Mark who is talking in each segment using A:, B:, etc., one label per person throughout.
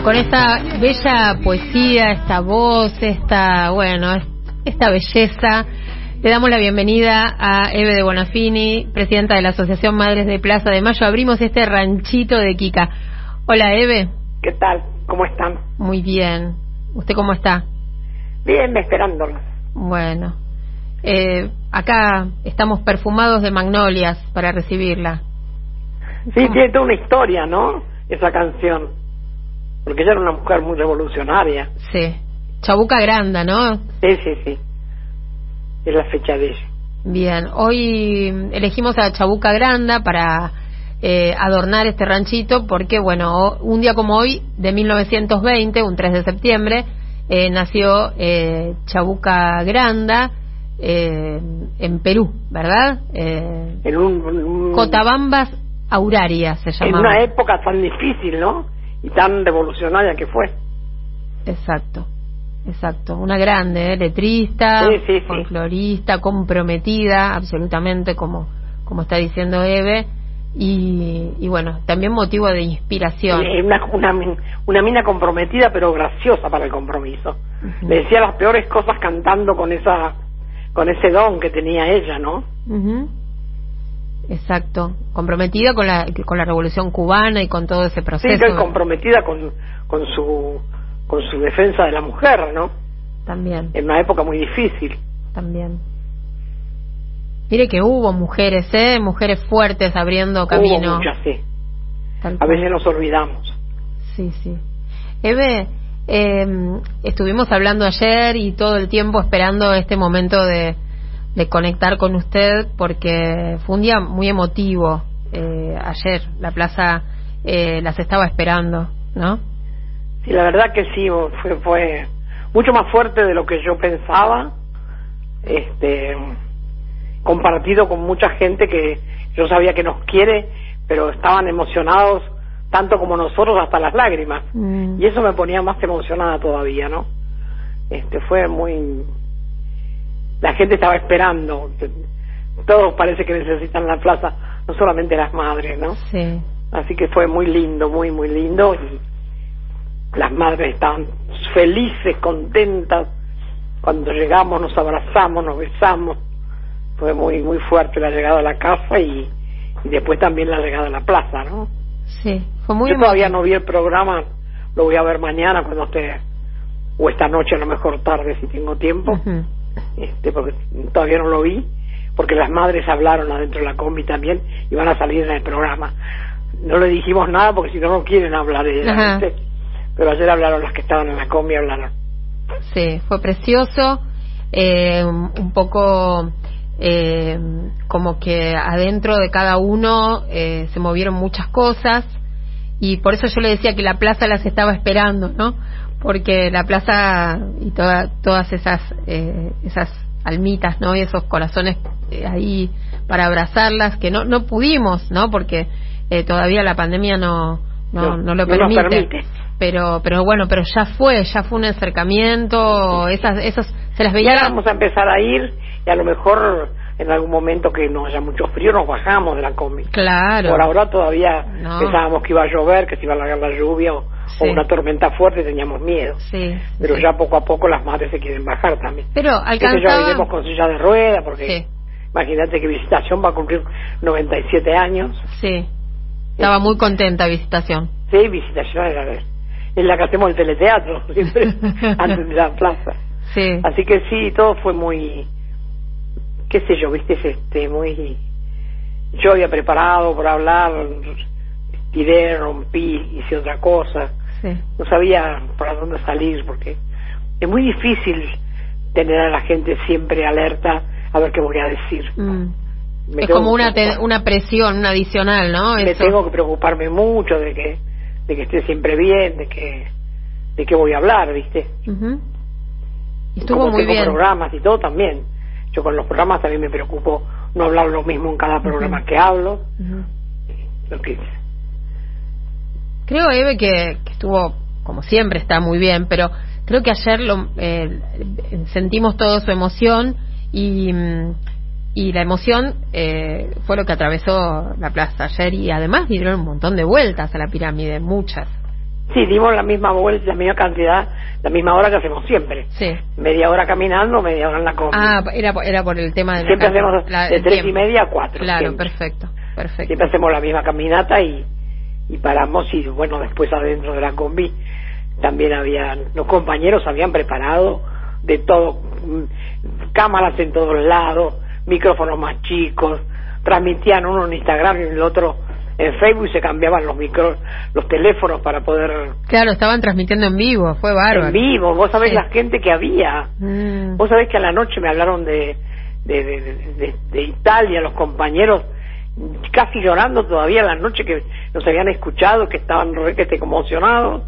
A: Bueno, con esta bella poesía, esta voz, esta, bueno, esta belleza, le damos la bienvenida a Eve de Bonafini, presidenta de la Asociación Madres de Plaza de Mayo. Abrimos este ranchito de Kika. Hola, Eve.
B: ¿Qué tal? ¿Cómo están?
A: Muy bien. ¿Usted cómo está?
B: Bien, esperándolos.
A: Bueno, eh, acá estamos perfumados de magnolias para recibirla.
B: Sí, tiene toda una historia, ¿no? Esa canción. Porque ella era una mujer muy revolucionaria.
A: Sí. Chabuca Granda, ¿no?
B: Sí, sí, sí. Es la fecha de ella.
A: Bien, hoy elegimos a Chabuca Granda para eh, adornar este ranchito porque, bueno, un día como hoy, de 1920, un 3 de septiembre, eh, nació eh, Chabuca Granda eh, en Perú, ¿verdad? Eh,
B: En un, un-
A: Cotabambas Auraria se
B: en
A: llamaba.
B: una época tan difícil, ¿no? Y tan revolucionaria que fue.
A: Exacto, exacto. Una grande, ¿eh? letrista,
B: Sí, sí, sí.
A: folclorista, comprometida, absolutamente, como, como está diciendo Eve. Y, y bueno, también motivo de inspiración.
B: Una, una, una mina comprometida, pero graciosa para el compromiso. Le decía las peores cosas cantando con esa con ese don que tenía ella, ¿no?
A: Ujú. Exacto, comprometida con la, con la revolución cubana y con todo ese
B: Sí,
A: proceso.
B: que comprometida con, con su con su defensa de la mujer, ¿no?
A: También,
B: En una época muy difícil.
A: también. Mire que hubo mujeres, ¿eh? Mujeres fuertes abriendo camino.
B: Hubo muchas, sí. A veces nos olvidamos.
A: Sí, sí. Eve, eh, estuvimos hablando ayer y todo el tiempo esperando este momento de, de conectar con usted porque fue un día muy emotivo eh, ayer. La plaza eh, las estaba esperando, ¿no?
B: Sí, la verdad que sí, fue, fue mucho más fuerte de lo que yo pensaba, este, compartido con mucha gente que yo sabía que nos quiere, pero estaban emocionados tanto como nosotros hasta las lágrimas.
A: Mm.
B: Y eso me ponía más emocionada todavía, ¿no? Este, fue muy... La gente estaba esperando, todos parece que necesitan la plaza, no solamente las madres, ¿no?
A: Sí,
B: Así que fue muy lindo, muy, muy lindo. Y las madres estaban felices, contentas. Cuando llegamos nos abrazamos, nos besamos. Fue muy, muy fuerte la llegada a la casa y, y después también la llegada a la plaza, ¿no?
A: sí. Fue muy
B: Yo todavía no vi el programa, lo voy a ver mañana cuando esté, o esta noche a lo mejor tarde si tengo tiempo,
A: Ujú.
B: Este, porque todavía no lo vi, porque las madres hablaron adentro de la combi también y van a salir en el programa. No le dijimos nada porque si no, no quieren hablar ellas. Pero ayer hablaron las que estaban en la combi, hablaron.
A: Sí, fue precioso, eh, un poco eh, como que adentro de cada uno eh, se movieron muchas cosas y por eso yo le decía que la plaza las estaba esperando, ¿no? Porque la plaza y toda, todas esas eh, esas almitas, ¿no? Y esos corazones eh, ahí para abrazarlas que no no pudimos, ¿no? Porque eh, todavía la pandemia no no,
B: No,
A: no lo permite.
B: permite.
A: Pero pero bueno, pero ya fue, ya fue un acercamiento, esas esos se las
B: Ya
A: veía
B: vamos a empezar a ir y a lo mejor en algún momento que no haya mucho frío nos bajamos de la combi.
A: claro.
B: Por ahora todavía
A: No.
B: pensábamos que iba a llover, que se iba a largar la lluvia o,
A: Sí.
B: o una tormenta fuerte, teníamos miedo.
A: Sí.
B: Pero
A: sí.
B: ya poco a poco las madres se quieren bajar también.
A: Pero
B: Qué sé yo,
A: alcanzaba
B: iremos con silla de rueda, porque imagínate que Visitación va a cumplir 97 años.
A: Sí. Estaba muy contenta visitación.
B: Sí, Visitación es la, es la que hacemos el teleteatro, siempre antes de la plaza.
A: Sí.
B: Así que sí, todo fue muy, qué sé yo, viste, este, muy, yo había preparado por hablar, tiré, rompí, hice otra cosa,
A: Sí.
B: no sabía para dónde salir porque es muy difícil tener a la gente siempre alerta a ver qué voy a decir.
A: Mm. Es como una te- una presión, una adicional, ¿no?
B: me
A: Eso.
B: tengo que preocuparme mucho de que de que esté siempre bien, de que de qué voy a hablar, ¿viste?
A: Ujú. Y Estuvo
B: Como
A: muy
B: tengo
A: bien.
B: programas y todo también. Yo con los programas también me preocupo no hablar lo mismo en cada programa que hablo. Lo que
A: Creo, Eve, que, que estuvo, como siempre, está muy bien, pero creo que ayer lo, eh, sentimos toda su emoción y, mm, y la emoción eh, fue lo que atravesó la plaza ayer y además dieron un montón de vueltas a la pirámide, muchas.
B: Sí, dimos la misma vuelta, la misma cantidad, la misma hora que hacemos siempre.
A: Sí.
B: Media hora caminando, media hora en la combi.
A: Ah, era, era por el tema de
B: siempre hacemos
A: la-
B: de tres y media a cuatro.
A: Claro,
B: siempre.
A: perfecto, perfecto.
B: Siempre hacemos la misma caminata y, y paramos y bueno, después adentro de la combi también habían, los compañeros habían preparado de todo, mm, cámaras en todos lados, micrófonos más chicos, transmitían uno en Instagram y el otro en Facebook y se cambiaban los micro, los teléfonos para poder
A: Claro, estaban transmitiendo en vivo, fue bárbaro.
B: en vivo, vos sabés
A: Sí.
B: la gente que había.
A: Mm.
B: Vos sabés que a la noche me hablaron de, de, de, de- de Italia, los compañeros casi llorando todavía la noche que nos habían escuchado, que estaban requete conmocionados,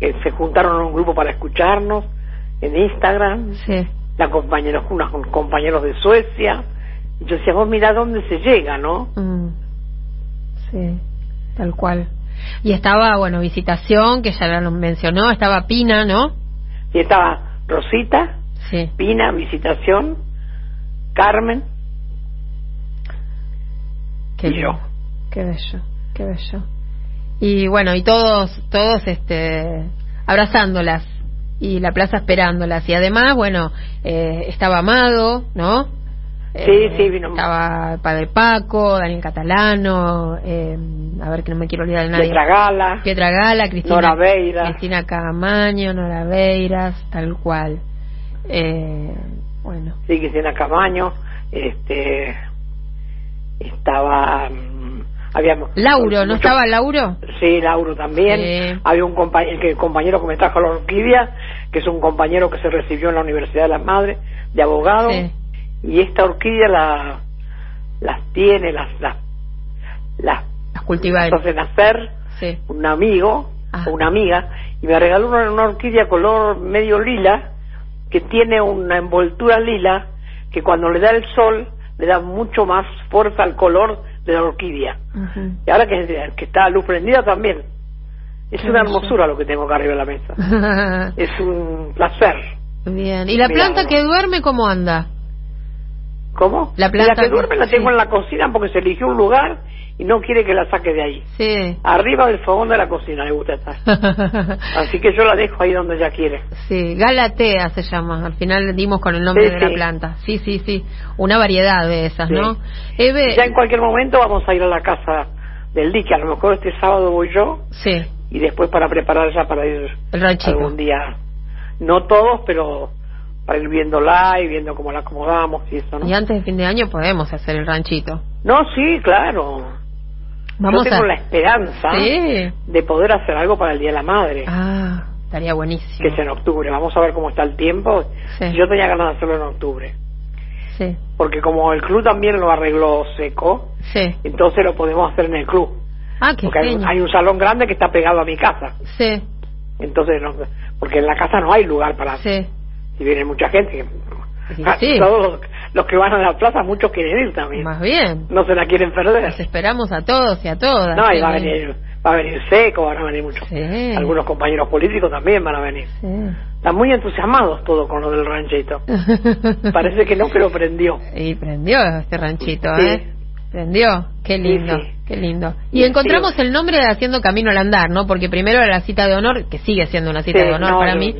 B: que se juntaron a un grupo para escucharnos en Instagram,
A: Sí.
B: la compañeros, unos compañeros de Suecia. Y yo decía, vos mirá dónde se llega, ¿no?
A: Mm. Sí, tal cual. Y estaba, bueno, Visitación, que ya lo mencionó, estaba Pina, ¿no?
B: Y estaba Rosita,
A: Sí.
B: Pina, Visitación, Carmen,
A: Qué
B: Y yo.
A: Qué bello, qué bello. Y bueno, y todos, todos, este, abrazándolas y la plaza esperándolas. Y además, bueno, eh, estaba Amado, ¿no?
B: Sí, sí, vino.
A: Estaba Padre Paco, Daniel Catalano, eh, a ver que no me quiero olvidar de nadie.
B: Pietra Gala,
A: Pietra Gala, Cristina,
B: Nora Beiras.
A: Cristina Camaño, Nora Beiras, tal cual. Eh, bueno,
B: sí, Cristina Camaño, este, estaba, mm, habíamos...
A: Lauro, ¿no estaba Lauro?
B: Sí, Lauro también.
A: Sí.
B: Había un compañero, que, compañero que me trajo la orquídea, que es un compañero que se recibió en la Universidad de las Madres, de abogado,
A: Sí.
B: y esta orquídea la, las tiene, las, las, las
A: Las cultiva
B: hace nacer
A: Sí.
B: un amigo
A: Ah.
B: o una amiga y me regaló una, una orquídea color medio lila que tiene una envoltura lila que cuando le da el sol le da mucho más fuerza al color de la orquídea y ahora que, que está a luz prendida también es
A: Qué
B: una hermosura lo que tengo acá arriba de la mesa es un placer
A: Bien. ¿Y la planta
B: no.
A: que duerme cómo anda?
B: ¿cómo?
A: La planta
B: que
A: que-
B: duerme la tengo
A: sí.
B: en la cocina porque se eligió un lugar y no quiere que la saque de ahí
A: Sí.
B: arriba del fogón de la cocina le gusta estar así que yo la dejo ahí donde ella quiere
A: sí, Galatea se llama. Al final dimos con el nombre
B: Sí,
A: de la planta. Sí, sí, sí. Una variedad de esas,
B: Sí.
A: ¿no? Eve,
B: Ya en cualquier momento vamos a ir a la casa del dique. A lo mejor este sábado voy yo
A: sí,
B: y después para preparar ya para ir
A: el ranchito.
B: algún día. No todos, pero para ir viéndola y viendo cómo la acomodamos y eso, ¿no?
A: Y antes de fin de año podemos hacer el ranchito.
B: No, sí, claro.
A: Vamos
B: yo tengo
A: a...
B: la esperanza
A: Sí.
B: de poder hacer algo para el Día de la Madre,
A: Ah, estaría buenísimo.
B: que es en octubre. Vamos a ver cómo está el tiempo.
A: Sí.
B: Yo tenía ganas de hacerlo en octubre.
A: Sí,
B: Porque como el club también lo arregló seco,
A: sí.
B: entonces lo podemos hacer en el club.
A: Ah, qué
B: Porque hay, hay un salón grande que está pegado a mi casa.
A: Sí,
B: Entonces, no, porque en la casa no hay lugar para...
A: sí.
B: Si viene mucha gente.
A: Sí, sí.
B: Todos los, los que van a la plaza, muchos quieren ir también.
A: Más bien.
B: No se la quieren perder.
A: Los esperamos a todos y a todas.
B: No, y va a venir, va a venir Seco, van a venir muchos.
A: Sí.
B: Algunos compañeros políticos también van a venir.
A: Sí.
B: Están muy entusiasmados todos con lo del ranchito. Parece que no, pero prendió.
A: Y prendió este ranchito,
B: Sí.
A: ¿eh? Prendió. Qué lindo,
B: sí.
A: qué lindo. Y
B: Sí,
A: encontramos el nombre de Haciendo Camino al Andar, ¿no? Porque primero era la cita de honor, que sigue siendo una cita de honor
B: no,
A: para mí.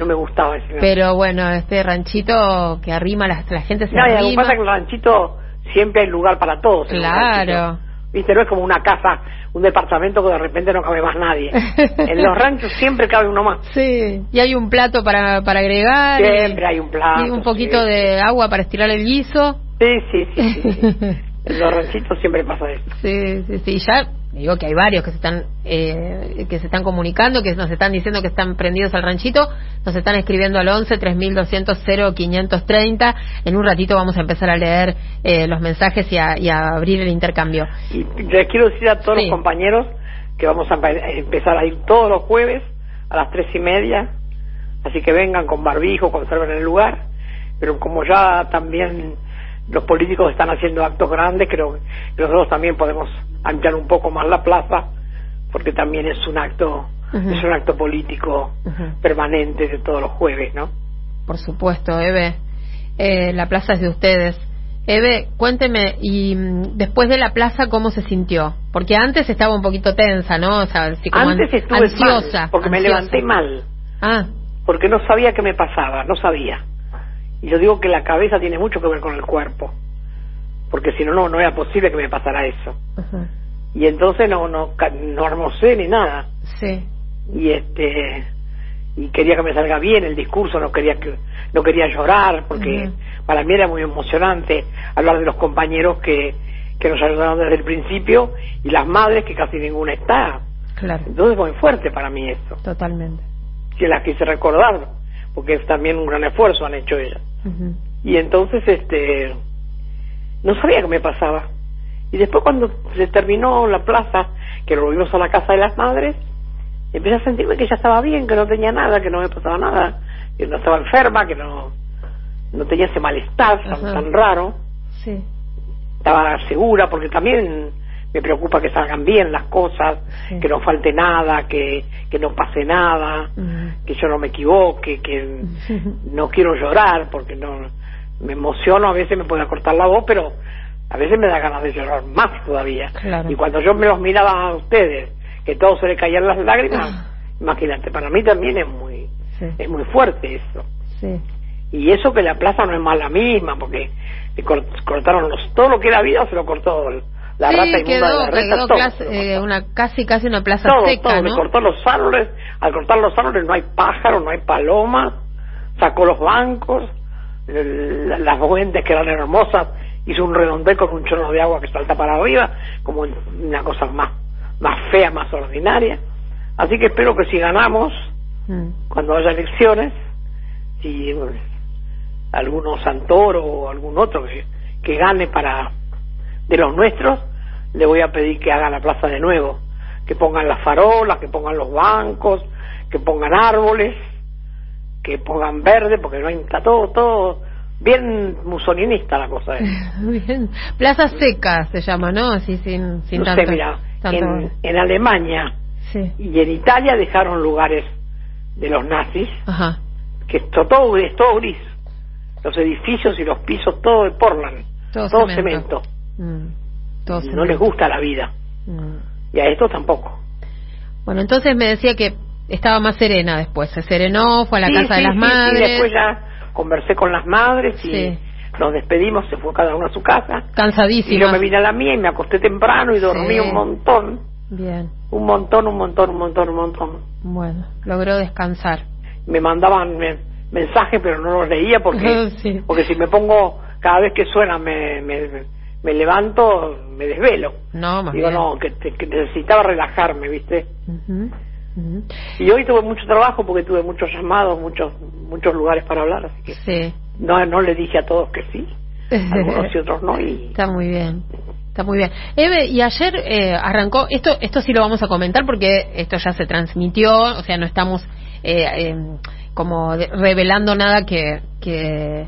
B: No me gustaba ese.
A: Pero bueno, este ranchito que arrima, la, la gente se
B: No, y lo que pasa es que en el ranchito siempre hay lugar para todos.
A: Claro.
B: Viste, no es como una casa, un departamento que de repente no cabe más nadie. en los ranchos siempre cabe uno más.
A: Sí, y hay un plato para, para agregar. y-
B: Siempre hay un plato.
A: Y un poquito
B: sí.
A: de agua para estirar el guiso.
B: Sí, sí, sí. sí, sí. en los ranchitos siempre pasa eso.
A: Sí, sí, sí. Ya digo que hay varios que se están eh, que se están comunicando, que nos están diciendo que están prendidos al ranchito, nos están escribiendo al 11 3200 0530. En un ratito vamos a empezar a leer eh, los mensajes y a, y a abrir el intercambio.
B: Y les quiero decir a todos
A: Sí.
B: los compañeros que vamos a empe- empezar a ir todos los jueves a las tres y media. Así que vengan con barbijo, conserven el lugar. Pero como ya también los políticos están haciendo actos grandes, creo que nosotros también podemos ampliar un poco más la plaza, porque también es un acto, es un acto político permanente de todos los jueves, ¿no?
A: Por supuesto, Eve. Eh, la plaza es de ustedes. Eve, cuénteme, y mm, después de la plaza, ¿cómo se sintió? Porque antes estaba un poquito tensa, ¿no? O sea, así como
B: antes estuve
A: ansiosa.
B: Mal, porque me levanté mal.
A: Ah.
B: Porque no sabía qué me pasaba, no sabía. Y yo digo que la cabeza tiene mucho que ver con el cuerpo. Porque si no, no, no era posible que me pasara eso. Y entonces no, no, no almorcé ni nada.
A: Sí.
B: Y este y quería que me salga bien el discurso, no quería que no quería llorar porque para mí era muy emocionante hablar de los compañeros que que nos ayudaron desde el principio y las madres que casi ninguna está.
A: Claro.
B: Entonces muy fuerte para mí eso.
A: Totalmente.
B: Que las quise recordar porque es también un gran esfuerzo han hecho ellas. Y entonces este no sabía qué me pasaba. Y después cuando se terminó la plaza, que lo volvimos a la casa de las madres, empecé a sentirme que ya estaba bien, que no tenía nada, que no me pasaba nada, que no estaba enferma, que no, no tenía ese malestar tan, raro.
A: Sí.
B: Estaba segura porque también me preocupa que salgan bien las cosas, que no falte nada, que, que no pase nada, que yo no me equivoque, que no quiero llorar porque no me emociono, a veces me puede cortar la voz, pero a veces me da ganas de llorar más todavía. Y cuando yo me los miraba a ustedes que todo se le caían las lágrimas, ah. imagínate, para mí también es muy es muy fuerte eso. Y eso que la plaza no es más la misma, porque cortaron los, todo lo que era vida se lo cortó la rata y
A: quedó,
B: de la
A: rata, eh, una, casi casi una plaza seca,
B: todo, cortó los árboles, al cortar los árboles no hay pájaros, no hay palomas, sacó los bancos, las fuentes que eran hermosas, hizo un redondel con un chorro de agua que salta para arriba, como una cosa más más fea, más ordinaria. Así que espero que si ganamos, mm. cuando haya elecciones, si alguno Santoro o algún otro que, que gane para de los nuestros, le voy a pedir que hagan la plaza de nuevo, que pongan las farolas, que pongan los bancos, que pongan árboles, que pongan verde, porque no hay, está todo, todo bien musolinista la cosa.
A: bien. Plaza seca se llama, ¿no? Así sin, sin
B: no mira, en, en, Alemania y en Italia dejaron lugares de los nazis, que esto, todo, es todo gris. Los edificios y los pisos, todo de Portland, todo, cemento. Mm. No les gusta la vida. Mm. Y a estos tampoco.
A: Bueno, entonces me decía que estaba más serena después. Se serenó, fue a la casa de las madres.
B: después ya conversé con las madres y nos despedimos, se fue cada uno a su casa.
A: Cansadísima.
B: Y yo me vine a la mía y me acosté temprano y dormí un montón.
A: Bien.
B: Un montón, un montón, un montón, un montón.
A: Bueno, logró descansar.
B: Me mandaban mensajes, pero no los leía porque, porque si me pongo, cada vez que suena me, me, me levanto, me desvelo.
A: No, más
B: Digo, no, que, necesitaba relajarme, ¿viste? Y hoy tuve mucho trabajo porque tuve muchos llamados, muchos muchos lugares para hablar, así que
A: sí.
B: no no le dije a todos que sí, algunos y otros no. Y...
A: Está muy bien. Está muy bien. Eve, y ayer eh, arrancó, esto esto sí lo vamos a comentar porque esto ya se transmitió, o sea, no estamos eh, em, como revelando nada que, que,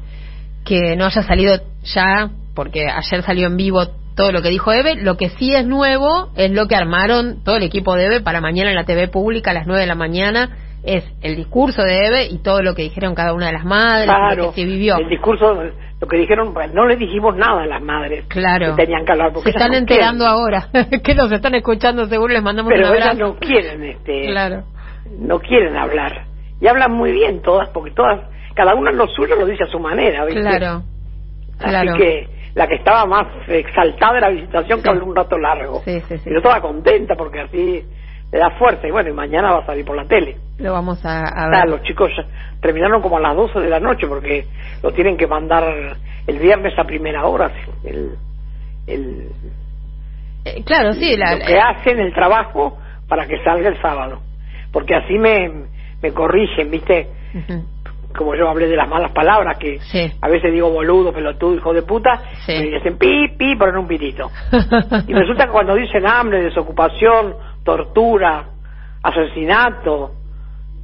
A: que no haya salido ya, porque ayer salió en vivo todo lo que dijo Eve. Lo que sí es nuevo es lo que armaron todo el equipo de Eve para mañana en la TV pública a las 9 de la mañana. Es el discurso de Eve y todo lo que dijeron cada una de las madres,
B: claro,
A: lo que se vivió.
B: El discurso, lo que dijeron, pues, no le dijimos nada a las madres.
A: Claro.
B: Que tenían que hablar. Porque
A: se están enterando ahora. que nos están escuchando, seguro les mandamos
B: Pero
A: un
B: ellas no quieren, este.
A: Claro.
B: No quieren hablar. Y hablan muy bien todas, porque todas, cada una lo suyo lo dice a su manera, ¿viste?
A: Claro.
B: Así que la que estaba más exaltada de la visitación que habló un rato largo.
A: Sí, sí, sí.
B: Pero toda contenta porque así le da fuerza y bueno, y mañana va a salir por la tele.
A: Lo vamos a, a ver.
B: los chicos ya terminaron como a las 12 de la noche porque lo tienen que mandar el viernes a primera hora. El, el,
A: eh, claro, sí. La,
B: lo que hacen el trabajo para que salga el sábado. Porque así me, me corrigen, ¿viste? Como yo hablé de las malas palabras, que a veces digo boludo, pelotudo, hijo de puta, y dicen pi, pi, pero en un pitito. y resulta que cuando dicen hambre, desocupación, tortura, asesinato,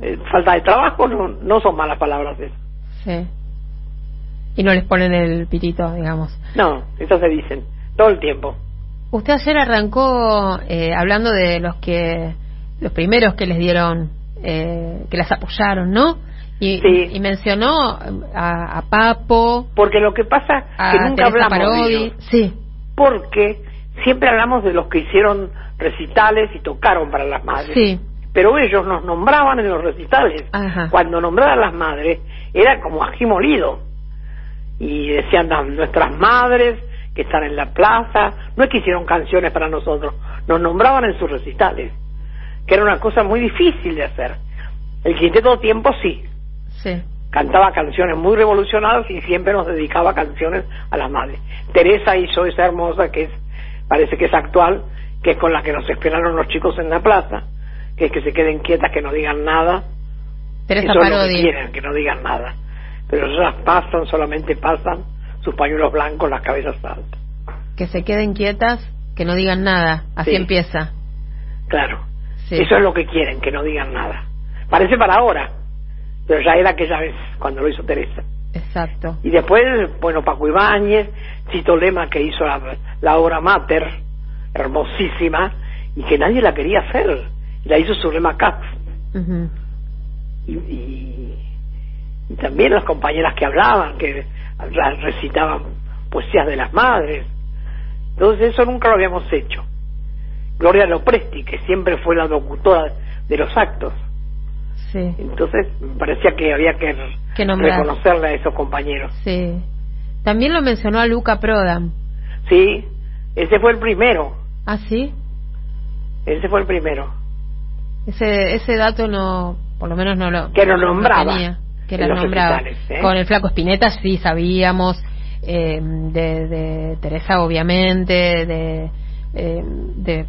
B: eh, falta de trabajo, no, no son malas palabras esas.
A: Sí. Y no les ponen el pitito, digamos.
B: No, eso se dicen, todo el tiempo.
A: Usted ayer arrancó eh, hablando de los que, los primeros que les dieron, eh, que las apoyaron, ¿no? Y,
B: Sí.
A: y mencionó a, a Papo,
B: Porque lo que pasa
A: a
B: que nunca
A: Teresa
B: hablamos de
A: Parodi.
B: ellos.
A: Sí,
B: Porque siempre hablamos de los que hicieron recitales y tocaron para las madres.
A: sí,
B: Pero ellos nos nombraban en los recitales.
A: Ajá.
B: Cuando nombraban a las madres, era como ají molido. Y decían "Ah, nuestras madres que están en la plaza. No es que hicieron canciones para nosotros, nos nombraban en sus recitales. Que era una cosa muy difícil de hacer. El quinteto tiempo sí,
A: sí.
B: cantaba canciones muy revolucionadas y siempre nos dedicaba canciones a las madres. Teresa hizo esa hermosa que es, parece que es actual, que es con la que nos esperaron los chicos en la plaza, que es que se queden quietas, que no digan nada.
A: Teresa
B: Eso es lo que quieren, que no digan nada. Pero ellas pasan, solamente pasan sus pañuelos blancos, las cabezas altas.
A: Que se queden quietas, que no digan nada. Así
B: Sí.
A: empieza.
B: Claro.
A: Sí.
B: Eso es lo que quieren, que no digan nada. Parece para ahora, pero ya era aquella vez cuando lo hizo Teresa.
A: Exacto.
B: Y después, bueno, Paco Ibáñez, Chito Lema que hizo la, la obra Mater, hermosísima, y que nadie la quería hacer. Y la hizo sobre Katz.
A: Ujú.
B: Y, y, y también las compañeras que hablaban, que recitaban poesías de las madres. Entonces eso nunca lo habíamos hecho. Gloria Lopresti, que siempre fue la locutora de los actos.
A: Sí,
B: Entonces me parecía que había que, reconocerle a esos compañeros.
A: sí. También lo mencionó a Luca Prodan.
B: Sí, ese fue el primero.
A: ¿Ah, sí?
B: Ese fue el primero.
A: Ese, ese dato no, por lo menos no lo,
B: Que lo
A: no
B: nombraba
A: tenía, que
B: los
A: nombraba.
B: ¿eh?
A: Con el flaco Spinetta sí sabíamos, eh, de, de Teresa obviamente, de, eh, de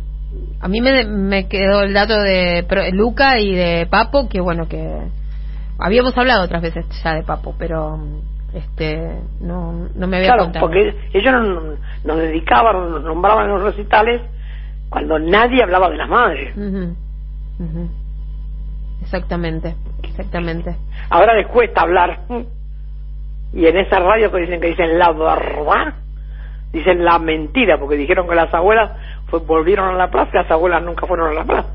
A: a mí me, me quedó el dato de Luca y de Papo, que bueno, que habíamos hablado otras veces ya de Papo, pero este no, no me había
B: Claro,
A: contado.
B: porque ellos nos, nos dedicaban, nos nombraban en los recitales cuando nadie hablaba de las madres.
A: Exactamente, exactamente.
B: Ahora les cuesta hablar. Y en esa radio que dicen que dicen la verdad, dicen la mentira, porque dijeron que las abuelas fue- volvieron a la plaza y las abuelas nunca fueron a la plaza.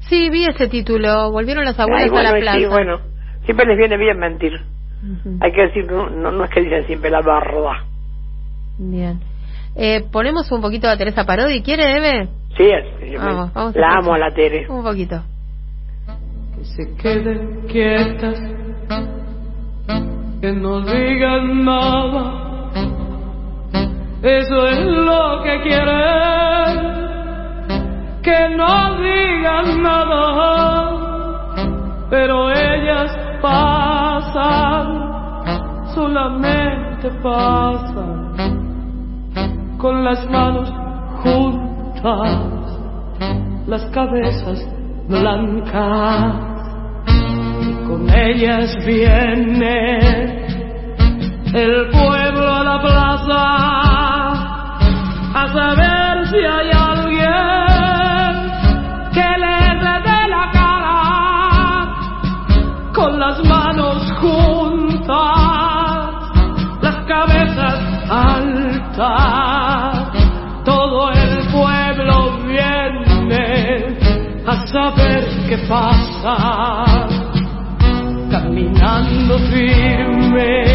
A: Sí, vi ese título. Volvieron las abuelas
B: Ay, bueno,
A: a la plaza.
B: sí, bueno, siempre les viene bien mentir. Hay que decir, no, no, no es que dicen siempre la verdad.
A: Bien. Eh, ponemos un poquito a Teresa Parodi. ¿Quiere, Eve?
B: Sí, es-
A: Vamos, vamos
B: la amo a la Tere.
A: Un poquito.
C: que se queden quietas, que no digan nada. Eso es lo que quieren, que no digan nada. Pero ellas pasan, solamente pasan, con las manos juntas las cabezas blancas y con ellas viene el pueblo a la plaza saber si hay alguien que les dé la cara con las manos juntas las cabezas altas. Todo el pueblo viene a saber qué pasa, caminando firmes,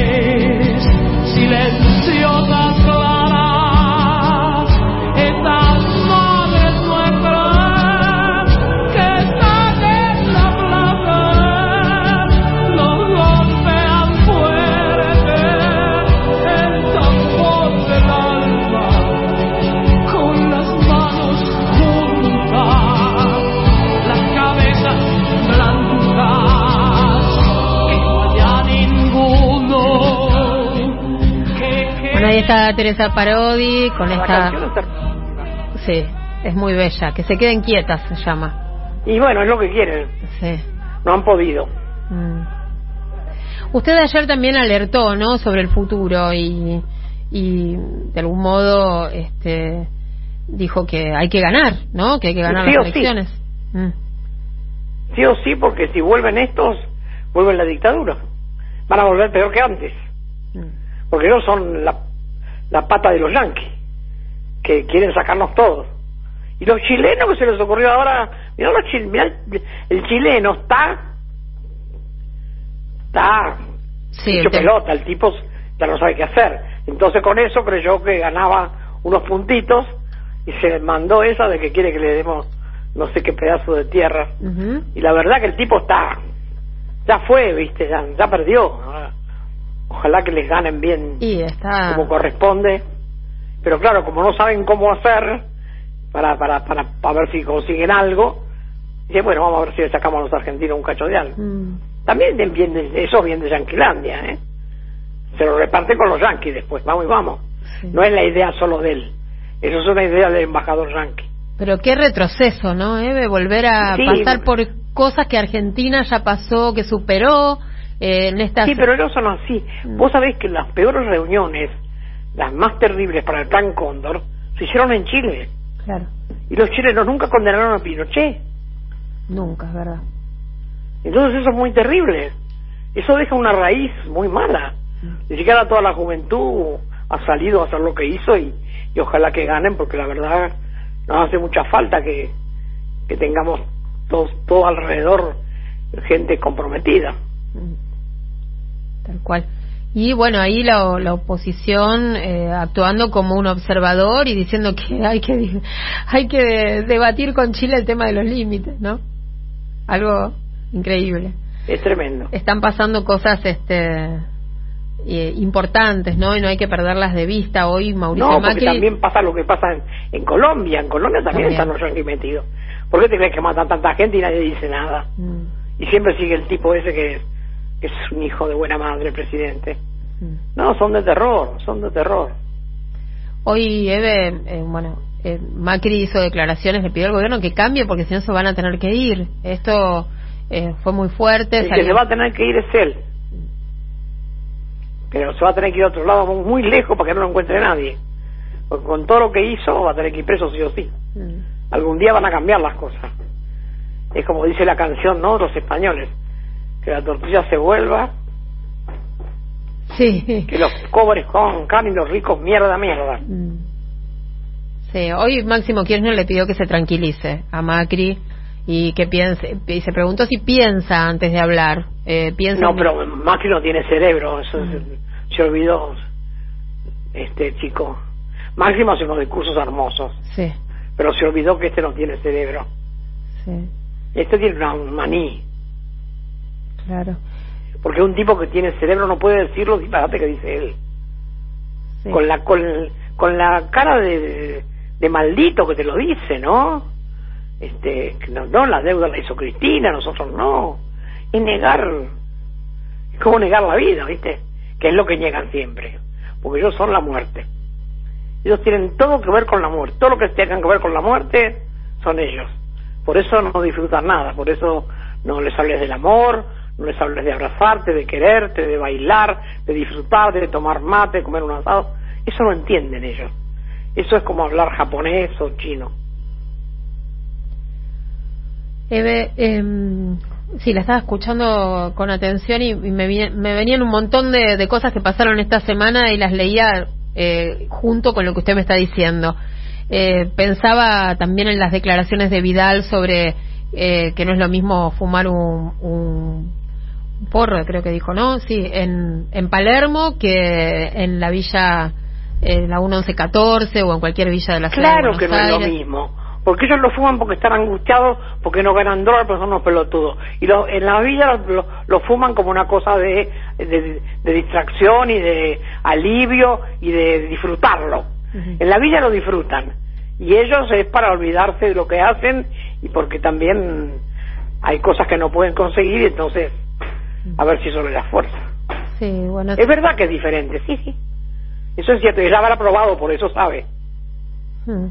A: está Teresa Parodi con
B: La
A: esta...
B: es.
A: Sí, es muy bella. Que se queden quietas, se llama.
B: Y bueno, es lo que quieren.
A: Sí.
B: No han podido.
A: Mm. Usted ayer también alertó, ¿no? Sobre el futuro y, y de algún modo este, dijo que hay que ganar, ¿no? Que hay que ganar
B: Sí
A: las
B: sí.
A: elecciones. Mm.
B: Sí o sí, porque si vuelven estos, vuelven la dictadura. Van a volver peor que antes.
A: Mm.
B: Porque ellos son la, la pata de los yanquis, que quieren sacarnos todos. Y los chilenos que se les ocurrió ahora, mirá, los chil- mirá el, el chileno está está
A: Sí,
B: hecho pelota, el tipo ya no sabe qué hacer. Entonces con eso creyó que ganaba unos puntitos y se mandó esa de que quiere que le demos no sé qué pedazo de tierra. Y la verdad que el tipo está, ya fue, viste, ya, ya perdió. Ahora, Ojalá que les ganen bien
A: Y está.
B: como corresponde. Pero claro, como no saben cómo hacer para, para, para, para ver si consiguen algo, dice, bueno, vamos a ver si le sacamos a los argentinos un cacho de algo.
A: Mm.
B: También de- bien de- eso viene de Yanquilandia, ¿eh? Se lo reparte con los yanquis después, vamos y vamos.
A: Sí.
B: No es la idea solo de él. Eso es una idea del embajador yanqui.
A: Pero qué retroceso, ¿no? Eve? Volver a
B: Sí.
A: pasar por cosas que Argentina ya pasó, que superó eh, en estas.
B: Sí, pero no son así.
A: Mm.
B: Vos sabés que las peores reuniones, las más terribles para el Plan Cóndor, se hicieron en Chile.
A: Claro,
B: Y los chilenos nunca condenaron a Pinochet.
A: nunca, es verdad.
B: Entonces eso es muy terrible. Eso deja una raíz muy mala. Ni siquiera toda la juventud ha salido a hacer lo que hizo y, y ojalá que ganen porque la verdad nos hace mucha falta que, que tengamos todos todo alrededor gente comprometida.
A: Tal cual. Y bueno, ahí la, la oposición eh, actuando como un observador y diciendo que hay que hay que debatir con Chile el tema de los límites, ¿no? Algo increíble.
B: Es tremendo.
A: Están pasando cosas este eh, importantes, ¿no? Y no hay que perderlas de vista. Hoy Mauricio
B: No, porque
A: Macri
B: también pasa lo que pasa en, en Colombia. En Colombia también,
A: También.
B: están los yanquis metidos. ¿Por qué te crees que matan tanta gente y nadie dice nada?
A: Mm,
B: Y siempre sigue el tipo ese que es un hijo de buena madre, el presidente.
A: mm.
B: No, son de terror, son de terror.
A: Hoy Eve, eh, bueno, eh, Macri hizo declaraciones, le pidió al gobierno que cambie porque si no se van a tener que ir. Esto eh, fue muy fuerte.
B: El que se va a tener que ir es él. Pero se va a tener que ir a otro lado muy lejos para que no lo encuentre nadie. Porque con todo lo que hizo va a tener que ir preso sí o sí.
A: Mm.
B: Algún día van a cambiar las cosas. Es como dice la canción, ¿no? Los españoles. Que la tortilla se vuelva,
A: Sí.
B: que los pobres con carne y los ricos mierda, mierda.
A: Mm. Sí, hoy Máximo Kirchner le pidió que se tranquilice a Macri y que piense, y se preguntó si piensa antes de hablar. Eh, piensa
B: No,
A: en-
B: pero Macri no tiene cerebro, eso es- se olvidó este chico. Máximo hace unos discursos hermosos,
A: Sí,
B: pero se olvidó que este no tiene cerebro.
A: sí,
B: Este tiene una un maní,
A: claro.
B: porque un tipo que tiene cerebro no puede decir los disparates que dice él.
A: Sí.
B: Con la con, con la cara de, de maldito que te lo dice, ¿no? Este, no, no, la deuda la hizo Cristina, nosotros no. Es negar, es como negar la vida, ¿viste? Que es lo que niegan siempre, porque ellos son la muerte. Ellos tienen todo que ver con la muerte, todo lo que tengan que ver con la muerte son ellos. Por eso no disfrutan nada, por eso no les hables del amor, no les hables de abrazarte, de quererte, de bailar, de disfrutar, de tomar mate, de comer un asado. Eso no entienden ellos. Eso es como hablar japonés o chino.
A: Eve, em, sí, la estaba escuchando con atención y, y me, me venían un montón de, de cosas que pasaron esta semana y las leía eh, junto con lo que usted me está diciendo. Eh, pensaba también en las declaraciones de Vidal sobre eh, que no es lo mismo fumar un, un porro, creo que dijo, ¿no? Sí, en, en Palermo que en la villa, en la 1114 o en cualquier villa de la ciudad
B: Claro que no es lo mismo. Porque ellos lo fuman porque están angustiados, porque no ganan dólares, porque son unos pelotudos. Y lo- en la vida lo, fuman como una cosa de, de, de distracción y de alivio y de disfrutarlo. En la vida lo disfrutan. Y ellos es para olvidarse de lo que hacen y porque también hay cosas que no pueden conseguir y entonces a ver si eso les da fuerza.
A: Sí, bueno,
B: Es verdad que es diferente, sí, sí. Eso es cierto, y él habrá probado, por eso sabe.
A: Hmm.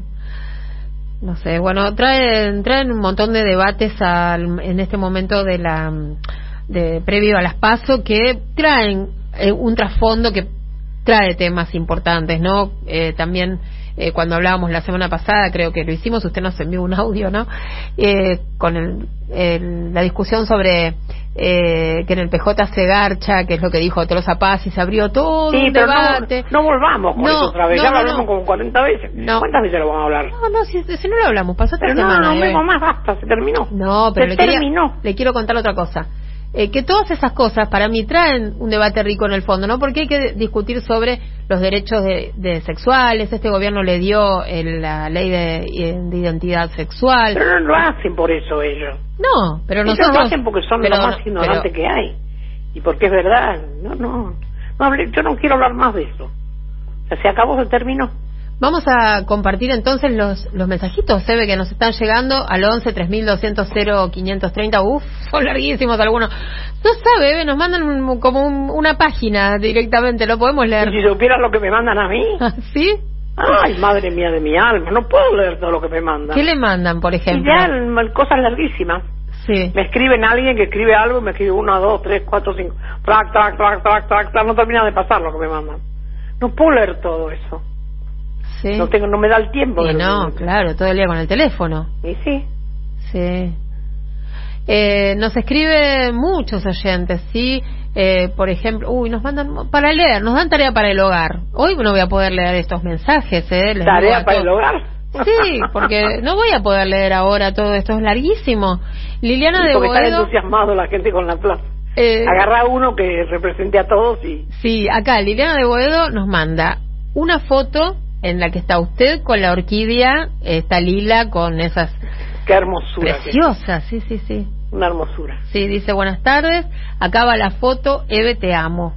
A: No sé, bueno, traen, traen un montón de debates al- en este momento de la de previo a las PASO que traen eh, un trasfondo que trae temas importantes, ¿no? Eh, también eh, cuando hablábamos la semana pasada, creo que lo hicimos, usted nos envió un audio, ¿no? Eh, con el, el- la discusión sobre eh, que en el PJ se garcha, que es lo que dijo Tolosa Paz, y se abrió todo
B: Sí,
A: un
B: pero no,
A: debate.
B: no volvamos con
A: No,
B: eso otra vez.
A: no,
B: ya lo
A: no,
B: hablamos
A: no.
B: como 40 veces.
A: No.
B: ¿Cuántas veces lo vamos a hablar?
A: No, no, si, si no lo hablamos, pasó esta
B: Pero no,
A: semana.
B: no
A: eh.
B: hablemos más, basta, se terminó.
A: No, pero
B: se
A: le, quería-
B: terminó.
A: le quiero contar otra cosa. Eh, que todas esas cosas para mí traen un debate rico en el fondo, ¿no? Porque hay que discutir sobre los derechos de, de sexuales. Este gobierno le dio el- la ley de, de identidad sexual.
B: Pero no lo hacen por eso ellos.
A: No, pero
B: ellos
A: nosotros.
B: lo hacen porque son
A: pero
B: lo más
A: no-
B: ignorante
A: pero-
B: que hay. Y porque es verdad. No, no. no yo no quiero hablar más de eso. O sea, se acabó, se terminó.
A: Vamos a compartir entonces los, los mensajitos, se ve que nos están llegando al 11 3200 0530. Uf, son larguísimos algunos. No sabe, Eve, nos mandan un- como un- una página directamente, lo podemos
B: Y
A: leer.
B: si supieras lo que me mandan a mí.
A: ¿Sí?
B: Ay, madre mía de mi alma. No puedo leer todo lo que me mandan.
A: ¿Qué le mandan, por
B: Y
A: ejemplo?
B: ya, el- cosas larguísimas.
A: Sí.
B: Me escriben alguien que escribe algo y me escribe uno, dos, tres, cuatro, cinco. Trac, trac, trac, trac, trac, trac. No termina de pasar lo que me mandan. No puedo leer todo eso.
A: Sí.
B: No tengo, no me da el tiempo.
A: Y no, claro, todo el día con el teléfono.
B: Y sí.
A: Sí. Eh, nos escriben muchos oyentes, ¿sí? Eh, por ejemplo, uy, nos mandan para leer, nos dan tarea para el hogar. Hoy no voy a poder leer estos mensajes, ¿eh? Les
B: Tarea para el hogar.
A: Sí, porque no voy a poder leer ahora todo esto, es larguísimo. Liliana de
B: porque está
A: Boedo.
B: entusiasmado la gente con la plaza.
A: eh,
B: Agarra uno que represente a todos y
A: Sí, acá Liliana de Boedo nos manda una foto en la que está usted con la orquídea, está lila con esas
B: qué hermosura. que-
A: preciosas, sí, sí, sí.
B: Una hermosura.
A: Sí, dice buenas tardes. Acá va la foto, Eve te amo.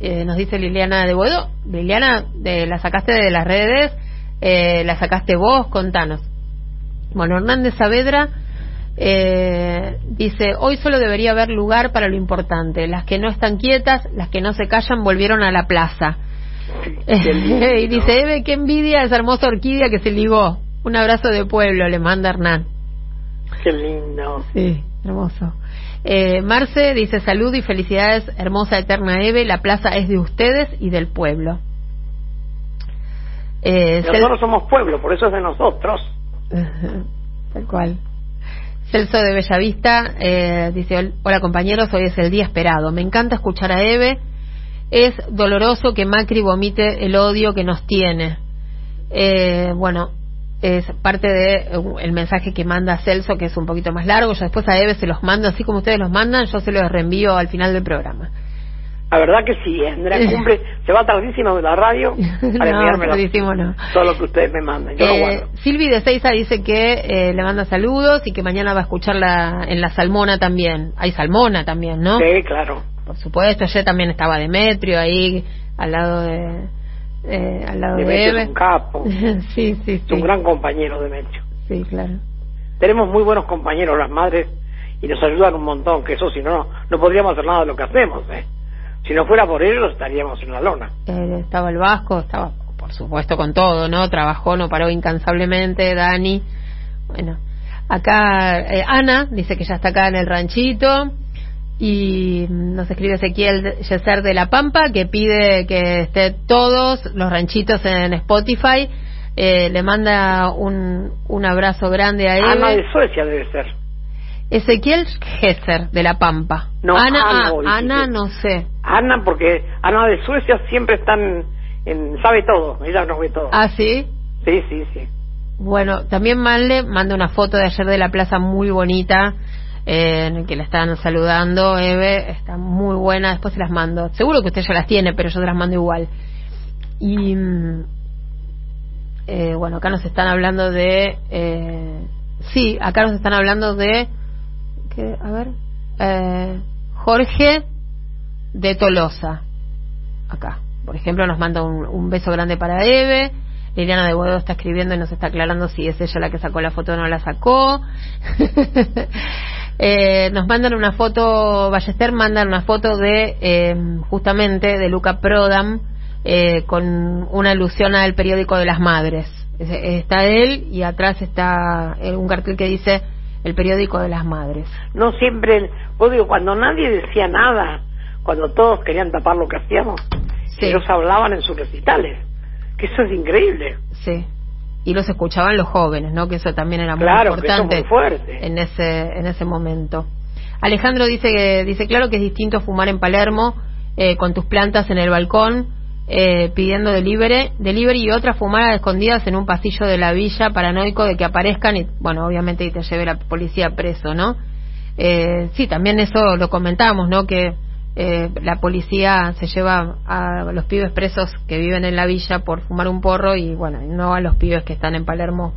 A: Eh, nos dice Liliana de Boedo. Liliana, de, la sacaste de las redes, eh, la sacaste vos, contanos. Bueno, Hernández Saavedra eh, dice, hoy solo debería haber lugar para lo importante. Las que no están quietas, las que no se callan, volvieron a la plaza. Y dice, Eve, qué envidia esa hermosa orquídea que se ligó. Un abrazo de pueblo, le manda Hernán.
B: Qué lindo.
A: Sí, hermoso. Eh, Marce dice salud y felicidades, hermosa eterna Eve. La plaza es de ustedes y del pueblo. Eh, Cel-
B: Nosotros somos pueblo, por eso es de nosotros.
A: Tal cual. Celso de Bellavista eh, dice: "Hol- Hola compañeros, hoy es el día esperado. Me encanta escuchar a Eve. Es doloroso que Macri vomite el odio que nos tiene. Eh, bueno, es parte del el mensaje que manda Celso, que es un poquito más largo. Yo después a Eve se los mando, así como ustedes los mandan, yo se los reenvío al final del programa.
B: La verdad que sí, Andrea cumple, se va tardísimo de la radio para
A: No, tardísimo no.
B: todo lo que ustedes me mandan. Yo lo
A: Eh,
B: guardo.
A: Silvi de Seiza dice que eh, le manda saludos y que mañana va a escucharla en la Salmona también. Hay Salmona también, ¿no?
B: Sí, claro.
A: Por supuesto, ayer también estaba Demetrio ahí al lado de eh, al lado de,
B: Demetrio
A: Eve.
B: es un capo, es
A: sí, sí, sí.
B: un gran compañero Demetrio.
A: Sí, claro.
B: Tenemos muy buenos compañeros las madres y nos ayudan un montón, que eso si no, no podríamos hacer nada de lo que hacemos, ¿eh? Si no fuera por ellos estaríamos en la lona.
A: Eh, estaba el Vasco, estaba por supuesto con todo, ¿no? Trabajó, no paró incansablemente, Dani. Bueno, acá eh, Ana dice que ya está acá en el ranchito y nos escribe Ezequiel Yeser de La Pampa que pide que esté todos los ranchitos en Spotify. Eh, le manda un, un abrazo grande a él.
B: Ana de Suecia debe ser.
A: Ezequiel Gesser de La Pampa.
B: No,
A: Ana,
B: Ana,
A: ah, Ana no sé.
B: Ana, porque Ana de Suecia siempre están en, sabe todo, ella nos ve todo.
A: Ah, sí.
B: Sí, sí, sí.
A: Bueno, también Manle manda una foto de ayer de la plaza muy bonita, eh, que la están saludando, Eve, está muy buena, después se las mando. Seguro que usted ya las tiene, pero yo se las mando igual. Y mm, eh, bueno, acá nos están hablando de... Eh, sí, acá nos están hablando de... ¿qué? A ver. Eh, Jorge de Tolosa. Acá. Por ejemplo, nos manda un, un beso grande para Eve. Liliana de Boedo está escribiendo y nos está aclarando si es ella la que sacó la foto o no la sacó. Eh, nos mandan una foto, Ballester mandan una foto de, eh, justamente, de Luca Prodam, eh, con una alusión al periódico de las madres. Es- Está él y atrás está eh, un cartel que dice el periódico de las madres.
B: No siempre, vos digo, cuando nadie decía nada, cuando todos querían tapar lo que hacíamos,
A: Sí.
B: ellos hablaban en sus recitales, que eso es increíble.
A: Sí. Y los escuchaban los jóvenes, ¿no? Que eso también era muy
B: Claro, que eso es
A: importante
B: muy fuerte.
A: en ese en ese momento. Alejandro dice que dice claro que es distinto fumar en Palermo eh, con tus plantas en el balcón eh, pidiendo delivery, delivery y otra fumar a escondidas en un pasillo de la villa paranoico de que aparezcan y bueno obviamente y te lleve la policía preso, ¿no? eh, sí, también eso lo comentamos, ¿no? Que eh, la policía se lleva a los pibes presos que viven en la villa por fumar un porro y, bueno, no a los pibes que están en Palermo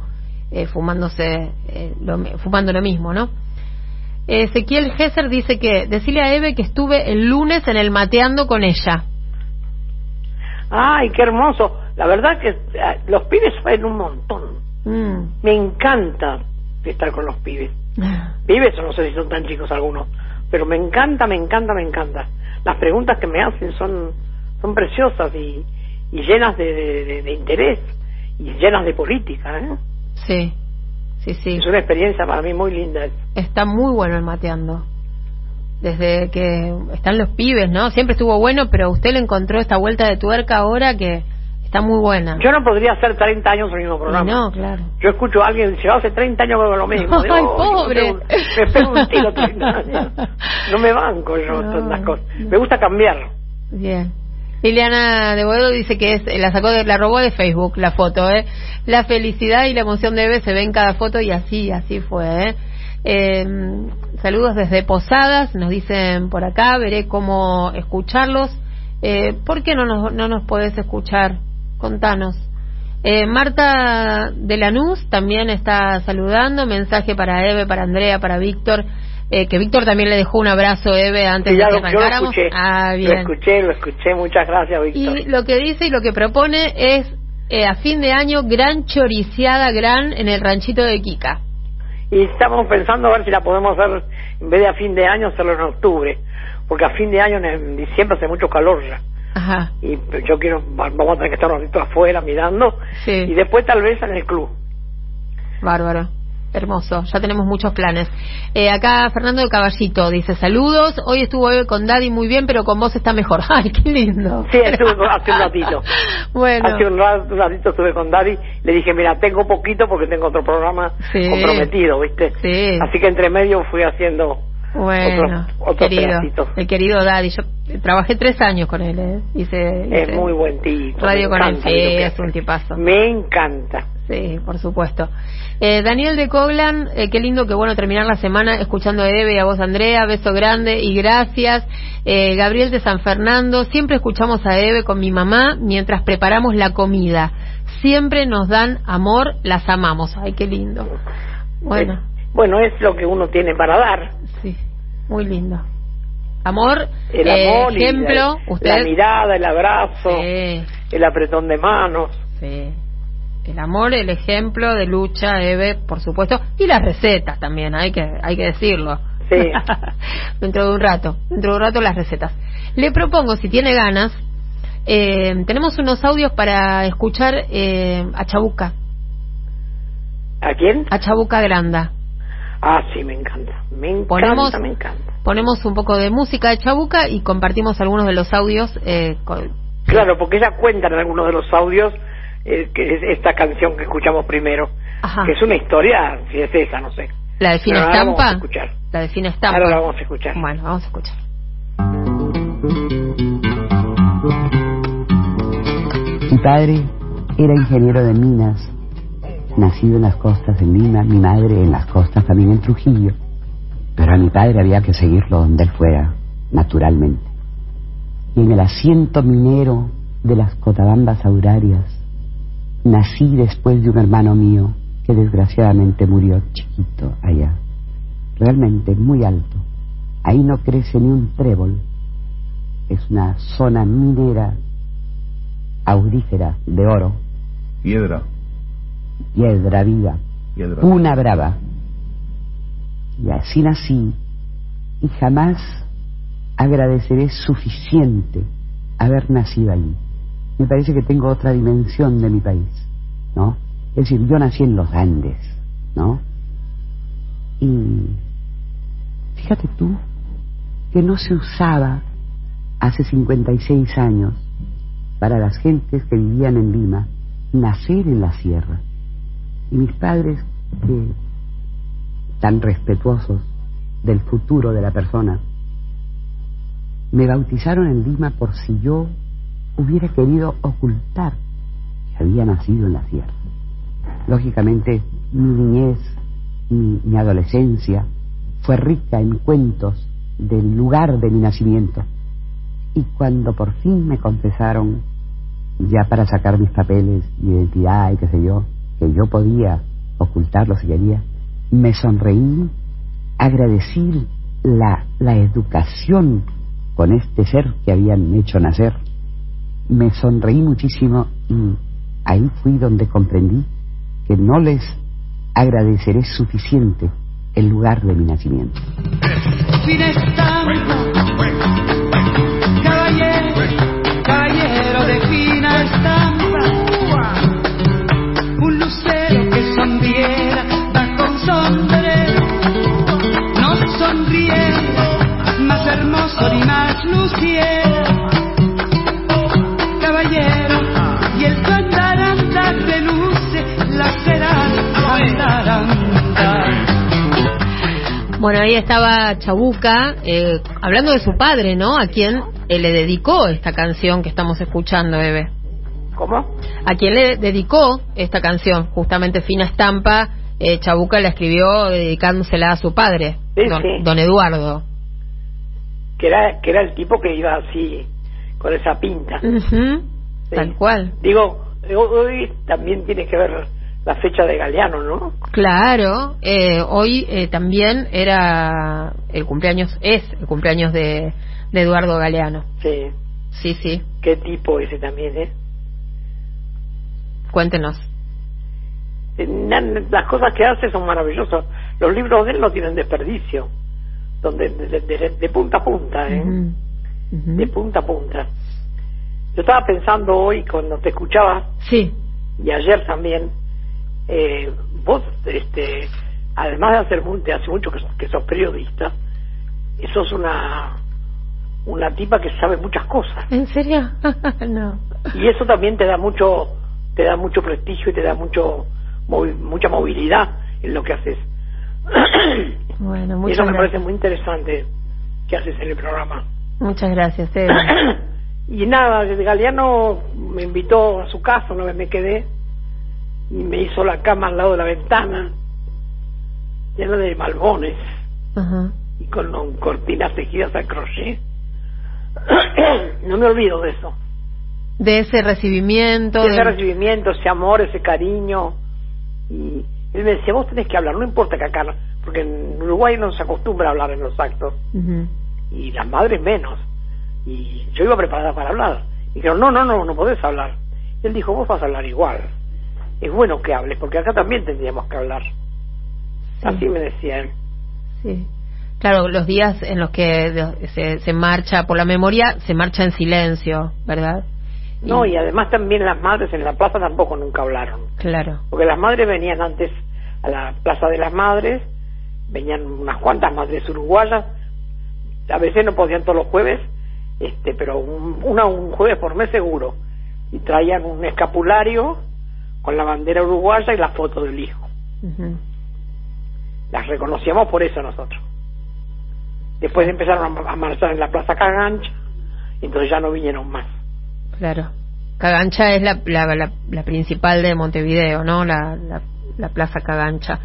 A: eh, fumándose, eh, lo, fumando lo mismo, ¿no? Ezequiel Gesser dice que decirle a Eve que estuve el lunes en el mateando con ella.
B: Ay, qué hermoso. La verdad que eh, los pibes en un montón.
A: Mm.
B: Me encanta estar con los pibes. Pibes, o no sé si son tan chicos algunos, pero me encanta, me encanta, me encanta. Las preguntas que me hacen son, son preciosas y, y llenas de, de- interés y llenas de política. ¿eh?
A: Sí, sí, sí.
B: Es una experiencia para mí muy linda.
A: Está muy bueno el mateando. Desde que están los pibes, ¿no? Siempre estuvo bueno, pero usted le encontró esta vuelta de tuerca ahora que está muy buena.
B: Yo no podría hacer 30 años el mismo programa.
A: no, claro.
B: Yo escucho a alguien dice, hace 30 años hago lo mismo. Digo,
A: Ay,
B: "Oh,
A: pobre.
B: Me pego, un tiro 30 años. No me banco yo
A: No,
B: todas las cosas.
A: no.
B: Me gusta cambiar.
A: Bien. Liliana de Boedo dice que es, la sacó de, la robó de Facebook la foto, ¿eh? La felicidad y la emoción de Eve se ve en cada foto y así, así fue, ¿eh? Eh, saludos desde Posadas, nos dicen por acá, veré cómo escucharlos. Eh, ¿Por qué no nos, no nos podés escuchar? Contanos. Eh, Marta de Lanús también está saludando, mensaje para Eve, para Andrea, para Víctor, eh, que Víctor también le dejó un abrazo Eve antes
B: Sí,
A: de que
B: lo, yo lo
A: arrancáramos.
B: escuché.
A: Ah,
B: Lo escuché, lo escuché. Muchas gracias, Víctor.
A: Y lo que dice y lo que propone es eh, a fin de año gran choriciada gran en el ranchito de Kika.
B: Y estamos pensando a ver si la podemos hacer, en vez de a fin de año, hacerlo en octubre. Porque a fin de año, en, en diciembre, hace mucho calor ya.
A: Ajá.
B: Y yo quiero, va- vamos a tener que estar un ratito afuera mirando.
A: Sí.
B: Y después tal vez en el club.
A: Bárbaro. Hermoso, ya tenemos muchos planes. Eh, acá Fernando de Caballito dice saludos, hoy estuvo Eve con Daddy muy bien, pero con vos está mejor. Ay, qué lindo.
B: Sí, estuve con- hace un ratito.
A: bueno,
B: Hace un, ra- un ratito estuve con Daddy, le dije, mira, tengo poquito porque tengo otro programa
A: Sí.
B: comprometido, ¿viste?
A: Sí.
B: Así que entre medio fui haciendo
A: bueno,
B: otro, otro
A: querido,
B: pedacito.
A: el querido Daddy. Yo eh, trabajé tres años con él, ¿eh? Hice,
B: Es muy buen tipo.
A: radio con él,
B: que
A: es un tipazo.
B: Me encanta.
A: Sí, por supuesto. Eh, Daniel de Coglan, eh, qué lindo, qué bueno terminar la semana escuchando a Eve y a vos, Andrea. Beso grande y gracias. Eh, Gabriel de San Fernando, siempre escuchamos a Eve con mi mamá mientras preparamos la comida. Siempre nos dan amor, las amamos. Ay, qué lindo. Bueno,
B: Eh, bueno, es lo que uno tiene para dar.
A: Sí, muy lindo. Amor,
B: El
A: eh,
B: amor y
A: ejemplo,
B: la,
A: usted.
B: la mirada, el abrazo,
A: Sí,
B: el apretón de manos.
A: sí. El amor, el ejemplo de lucha, Eve, por supuesto, y las recetas también, hay que, hay que decirlo.
B: Sí.
A: dentro de un rato, dentro de un rato las recetas. Le propongo, si tiene ganas, eh, tenemos unos audios para escuchar eh, a Chabuca,
B: ¿A quién?
A: a Chabuca Granda.
B: Ah, sí, me encanta. Me encanta,
A: Ponemos-
B: me encanta.
A: Ponemos un poco de música de Chabuca y compartimos algunos de los audios. Eh, con-
B: Claro, porque ella cuenta en algunos de los audios eh, que es esta canción que escuchamos primero.
A: Ajá.
B: Que es una historia, si es esa, no sé.
A: la de Fina
B: Pero ahora vamos a
A: Estampa.
B: escuchar.
A: La de Fina Estampa.
B: Ahora la vamos a escuchar.
A: Bueno, vamos a escuchar.
D: Mi padre era ingeniero de minas, nacido en las costas de Lima, mi madre en las costas también en Trujillo, pero a mi padre había que seguirlo donde él fuera, naturalmente. Y en el asiento minero de las Cotabambas Aurarias, nací después de un hermano mío que desgraciadamente murió chiquito allá, realmente muy alto. Ahí no crece ni un trébol, es una zona minera aurífera de oro,
E: Piedra,
D: piedra viva,
E: piedra.
D: una brava. Y así nací y jamás agradeceré suficiente haber nacido allí. Me parece que tengo otra dimensión de mi país, ¿no? Es decir, yo nací en los Andes, ¿no? Y fíjate tú que no se usaba hace 56 años para las gentes que vivían en Lima nacer en la sierra. Y mis padres, que tan respetuosos del futuro de la persona, me bautizaron en Lima por si yo hubiera querido ocultar que había nacido en la sierra. Lógicamente, mi niñez, mi, mi adolescencia, fue rica en cuentos del lugar de mi nacimiento. Y cuando por fin me confesaron, ya para sacar mis papeles, mi identidad y qué sé yo, que yo podía ocultarlo si quería, me sonreí, agradecí la, la educación con este ser que habían hecho nacer. Me sonreí muchísimo y ahí fui donde comprendí que no les agradeceré suficiente el lugar de mi nacimiento.
C: Más luciera, caballero, y el cantaranda reluce, la será.
A: Bueno, ahí estaba Chabuca, eh, hablando de su padre, ¿no? A quien eh, le dedicó esta canción que estamos escuchando, Eve.
B: ¿Cómo?
A: A quien le dedicó esta canción, justamente Fina Estampa, eh, Chabuca la escribió dedicándosela a su padre,
B: Sí,
A: don,
B: sí.
A: don Eduardo.
B: Que era, que era el tipo que iba así, con esa pinta. Sí.
A: Tal cual.
B: Digo, hoy también tiene que ver la fecha de Galeano, ¿no?
A: Claro, eh, hoy eh, también era el cumpleaños, es el cumpleaños de, de Eduardo Galeano.
B: Sí.
A: Sí, sí,
B: Qué tipo ese también, ¿eh?
A: cuéntenos.
B: Eh, Las cosas que hace son maravillosas. Los libros de él no tienen desperdicio. Donde de, de- de punta a punta, ¿eh? De punta a punta. Yo estaba pensando hoy cuando te escuchaba
A: Sí,
B: y ayer también, eh, vos, este, además de hacer de hace mucho que, sos- que sos periodista, sos una una tipa que sabe muchas cosas
A: ¿en serio? no.
B: y eso también te da mucho te da mucho prestigio y te da mucho movi- mucha movilidad en lo que haces
A: Bueno,
B: y
A: muchas
B: eso me parece muy interesante que haces en el programa
A: Muchas gracias,
B: y nada, Galeano me invitó a su casa, una vez me quedé, y me hizo la cama al lado de la ventana, llena de malbones, y con, con cortinas tejidas a crochet. no me olvido de eso.
A: De ese recibimiento.
B: ese
A: de-
B: recibimiento, ese amor, ese cariño. Y él me decía, vos tenés que hablar, no importa que acá, porque en Uruguay no se acostumbra a hablar en los actos. Y las madres menos. Y yo iba preparada para hablar. Y dijeron, no, no, no, no podés hablar. Y él dijo, vos vas a hablar igual. Es bueno que hables, porque acá también tendríamos que hablar.
A: Sí.
B: Así me decía él.
A: Sí. Claro, los días en los que se, se marcha por la memoria, se marcha en silencio, ¿verdad?
B: No, y además también las madres en la plaza tampoco nunca hablaron.
A: Claro.
B: Porque las madres venían antes a la Plaza de las Madres, venían unas cuantas madres uruguayas, a veces no podían todos los jueves, este, pero un, una un jueves por mes seguro, y traían un escapulario con la bandera uruguaya y la foto del hijo. Las reconocíamos por eso nosotros. Después empezaron a, a marchar en la Plaza Cagancha, entonces ya no vinieron más.
A: Claro. Cagancha es la, la, la, la principal de Montevideo, ¿no? La, la, la Plaza Cagancha.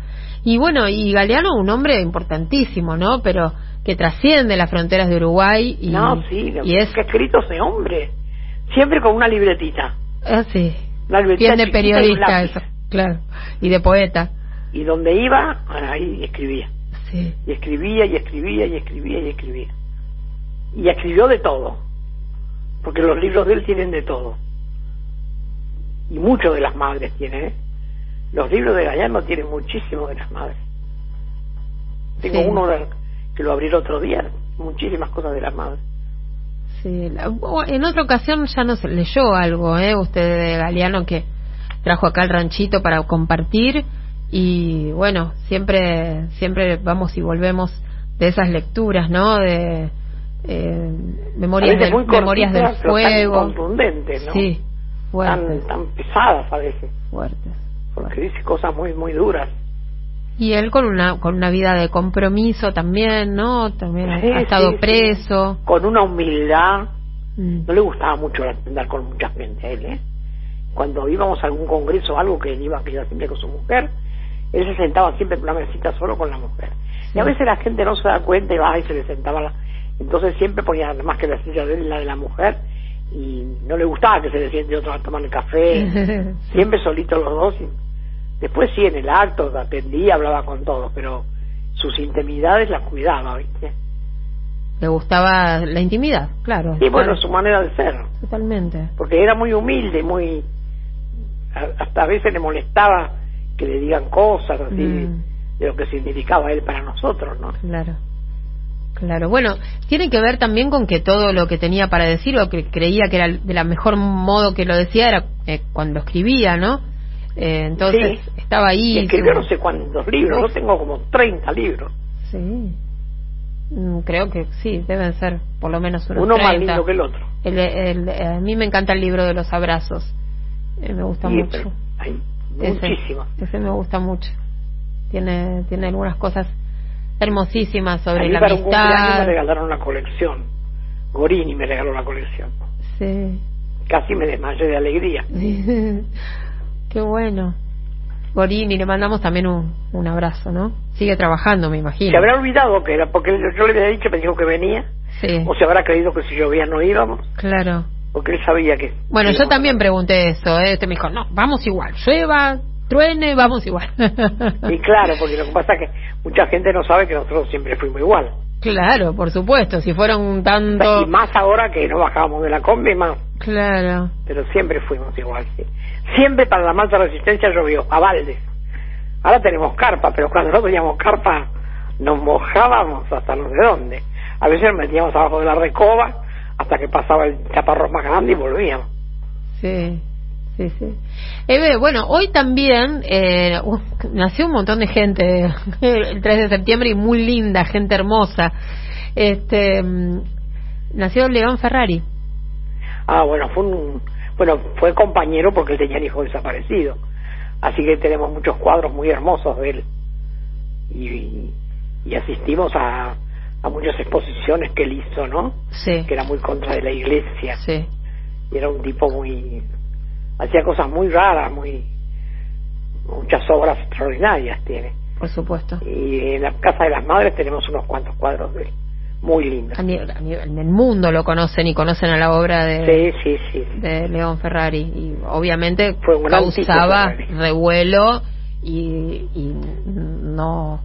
A: Y bueno, y Galeano, un hombre importantísimo, ¿no? Pero que trasciende las fronteras de Uruguay y,
B: no, sí,
A: y es
B: que escrito ese hombre, siempre con una libretita.
A: ah, sí,
B: libretita
A: bien de
B: un
A: periodista eso, claro, y de poeta,
B: y donde iba, ahí escribía.
A: sí,
B: Y escribía, y escribía, y escribía, y escribía. Y escribió de todo. Porque los libros de él tienen de todo. Y mucho de las madres tienen, ¿eh? Los libros de Galeano tienen muchísimo de las madres. Tengo
A: Sí.
B: uno que lo abrí el otro día, muchísimas cosas de las madres.
A: sí. La- o- en otra ocasión ya nos leyó algo, ¿eh? Usted de Galeano que trajo acá el ranchito para compartir y bueno, siempre siempre vamos y volvemos de esas lecturas, ¿no? De eh, memorias,
B: a
A: del,
B: muy
A: memorias del
B: tan
A: fuego.
B: contundentes, ¿no?
A: Sí,
B: tan,
A: fuertes,
B: tan pesadas a veces,
A: fuertes.
B: porque dice cosas muy, muy duras.
A: Y él con una con una vida de compromiso también, ¿no? También ha-
B: Sí,
A: ha estado
B: sí, sí.
A: preso.
B: Con una humildad
A: Mm.
B: no le gustaba mucho andar con mucha gente a él, ¿eh? Cuando íbamos a algún congreso o algo que él iba, que iba siempre con su mujer, él se sentaba siempre en una mesita solo con la mujer. Y a veces la gente no se da cuenta y va y se le sentaba la... Entonces siempre ponía más que la silla de él, la de la mujer, y no le gustaba que se le siente otro a tomar el café, siempre solitos los dos. Y después sí, en el acto atendía, hablaba con todos, pero sus intimidades las cuidaba, ¿viste?
A: Le gustaba la intimidad, claro.
B: Y bueno,
A: Claro,
B: su manera de ser,
A: Totalmente.
B: porque era muy humilde, muy... Hasta a veces le molestaba que le digan cosas así,
A: Mm.
B: de lo que significaba él para nosotros, ¿no?
A: Claro. Claro. Bueno, tiene que ver también con que todo lo que tenía para decir o que creía que era de la mejor modo que lo decía era eh, cuando escribía, ¿no? Eh, entonces
B: Sí.
A: estaba ahí.
B: Escribió no sé cuántos libros, yo tengo como 30 libros,
A: Sí. Mm, Creo que sí, deben ser por lo menos unos
B: uno más
A: 30.
B: lindo que el otro.
A: El- el- a mí me encanta el libro de los abrazos. Eh, me gusta mucho.
B: hay
A: Ese,
B: muchísimo.
A: ese me gusta mucho. Tiene, tiene algunas cosas hermosísimas
B: A
A: sobre
B: mí
A: la
B: para un cumpleaños me
A: amistad.
B: regalaron la colección. Gorini me regaló la colección.
A: Sí.
B: Casi me desmayé de alegría.
A: Qué bueno. Gorini, le mandamos también un, un abrazo, ¿no? Sigue trabajando, me imagino.
B: Se habrá olvidado que era, porque yo le había dicho, me dijo que venía,
A: Sí,
B: o se habrá creído que si llovía no íbamos,
A: claro.
B: porque él sabía que...
A: Bueno, yo también pregunté eso, ¿eh? Este me dijo, no, vamos igual. Llueva, truene, vamos igual.
B: Y claro, porque lo que pasa es que mucha gente no sabe que nosotros siempre fuimos igual.
A: Claro, por supuesto, si fueron tanto...
B: Y más ahora que no bajábamos de la combi, más.
A: Claro,
B: Pero siempre fuimos igual, sí. Siempre para la de resistencia llovió, a baldes. Ahora tenemos carpa, pero cuando no teníamos carpa nos mojábamos hasta no sé dónde. A veces nos metíamos abajo de la recoba hasta que pasaba el chaparrón más grande y volvíamos.
A: sí, sí, sí. Eve, bueno, hoy también eh, uh, nació un montón de gente el 3 de septiembre y muy linda, gente hermosa. Este, mm, nació León Ferrari.
B: Ah, bueno, fue un, bueno, fue compañero porque él tenía el hijo desaparecido. Así que tenemos muchos cuadros muy hermosos de él. Y, y asistimos a, a muchas exposiciones que él hizo, ¿no?
A: Sí,
B: Que era muy contra de la iglesia.
A: sí,
B: y era un tipo muy hacía cosas muy raras muy muchas obras extraordinarias tiene
A: por supuesto.
B: y en la casa de las madres tenemos unos cuantos cuadros de él muy lindos
A: A nivel, a nivel- en el mundo lo conocen y conocen a la obra de,
B: sí sí sí,
A: de León Ferrari y obviamente
B: Fue un
A: causaba revuelo y, y no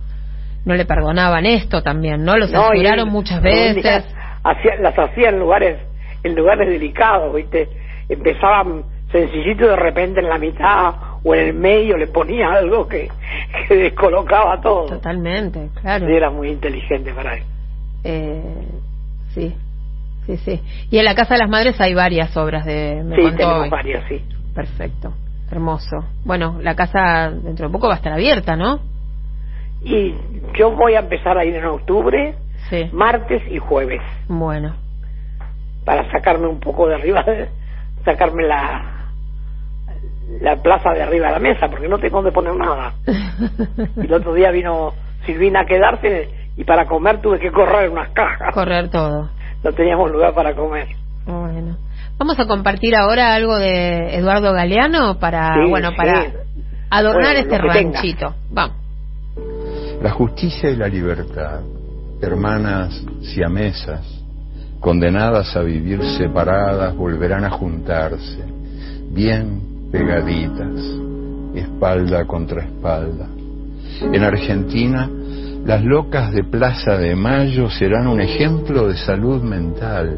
A: no le perdonaban esto también, ¿no? Lo
B: No, él,
A: muchas veces.
B: hacía- las hacía en lugares en lugares delicados viste empezaban sencillito de repente en la mitad o en el medio le ponía algo que, que descolocaba todo
A: Totalmente, claro.
B: Y era muy inteligente para él
A: Eh, sí, sí, sí. Y en la Casa de las Madres hay varias obras de... Me
B: sí
A: contó
B: tenemos
A: hoy.
B: varios sí
A: Perfecto, hermoso. Bueno, la casa dentro de poco va a estar abierta, ¿no?
B: Y yo voy a empezar a ir en octubre,
A: Sí.
B: martes y jueves,
A: Bueno,
B: para sacarme un poco de arriba, sacarme la la plaza de arriba de la mesa, porque no tengo donde poner nada. Y el otro día vino Silvina a quedarse y para comer tuve que correr unas cajas.
A: correr todo.
B: No teníamos lugar para comer.
A: Bueno. Vamos a compartir ahora algo de Eduardo Galeano para,
B: Sí,
A: bueno,
B: sí.
A: para adornar
B: Bueno,
A: este ranchito. Vamos.
E: La justicia y la libertad, hermanas siamesas, condenadas a vivir separadas, volverán a juntarse, bien pegaditas, espalda contra espalda. En Argentina, las locas de Plaza de Mayo serán un ejemplo de salud mental,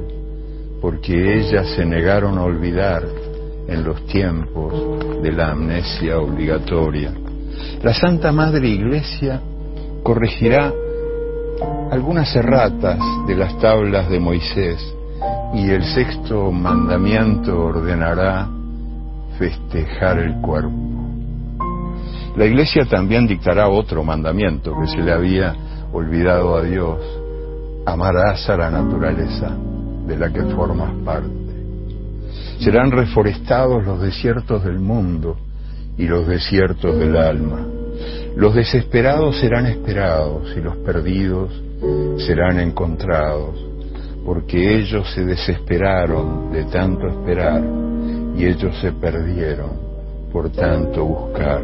E: porque ellas se negaron a olvidar en los tiempos de la amnesia obligatoria. La Santa Madre Iglesia corregirá algunas erratas de las tablas de Moisés y el sexto mandamiento ordenará festejar el cuerpo. La Iglesia también dictará otro mandamiento que se le había olvidado a Dios. Amarás a la naturaleza de la que formas parte. Serán reforestados los desiertos del mundo y los desiertos del alma. Los desesperados serán esperados y los perdidos serán encontrados, porque ellos se desesperaron de tanto esperar y ellos se perdieron por tanto buscar.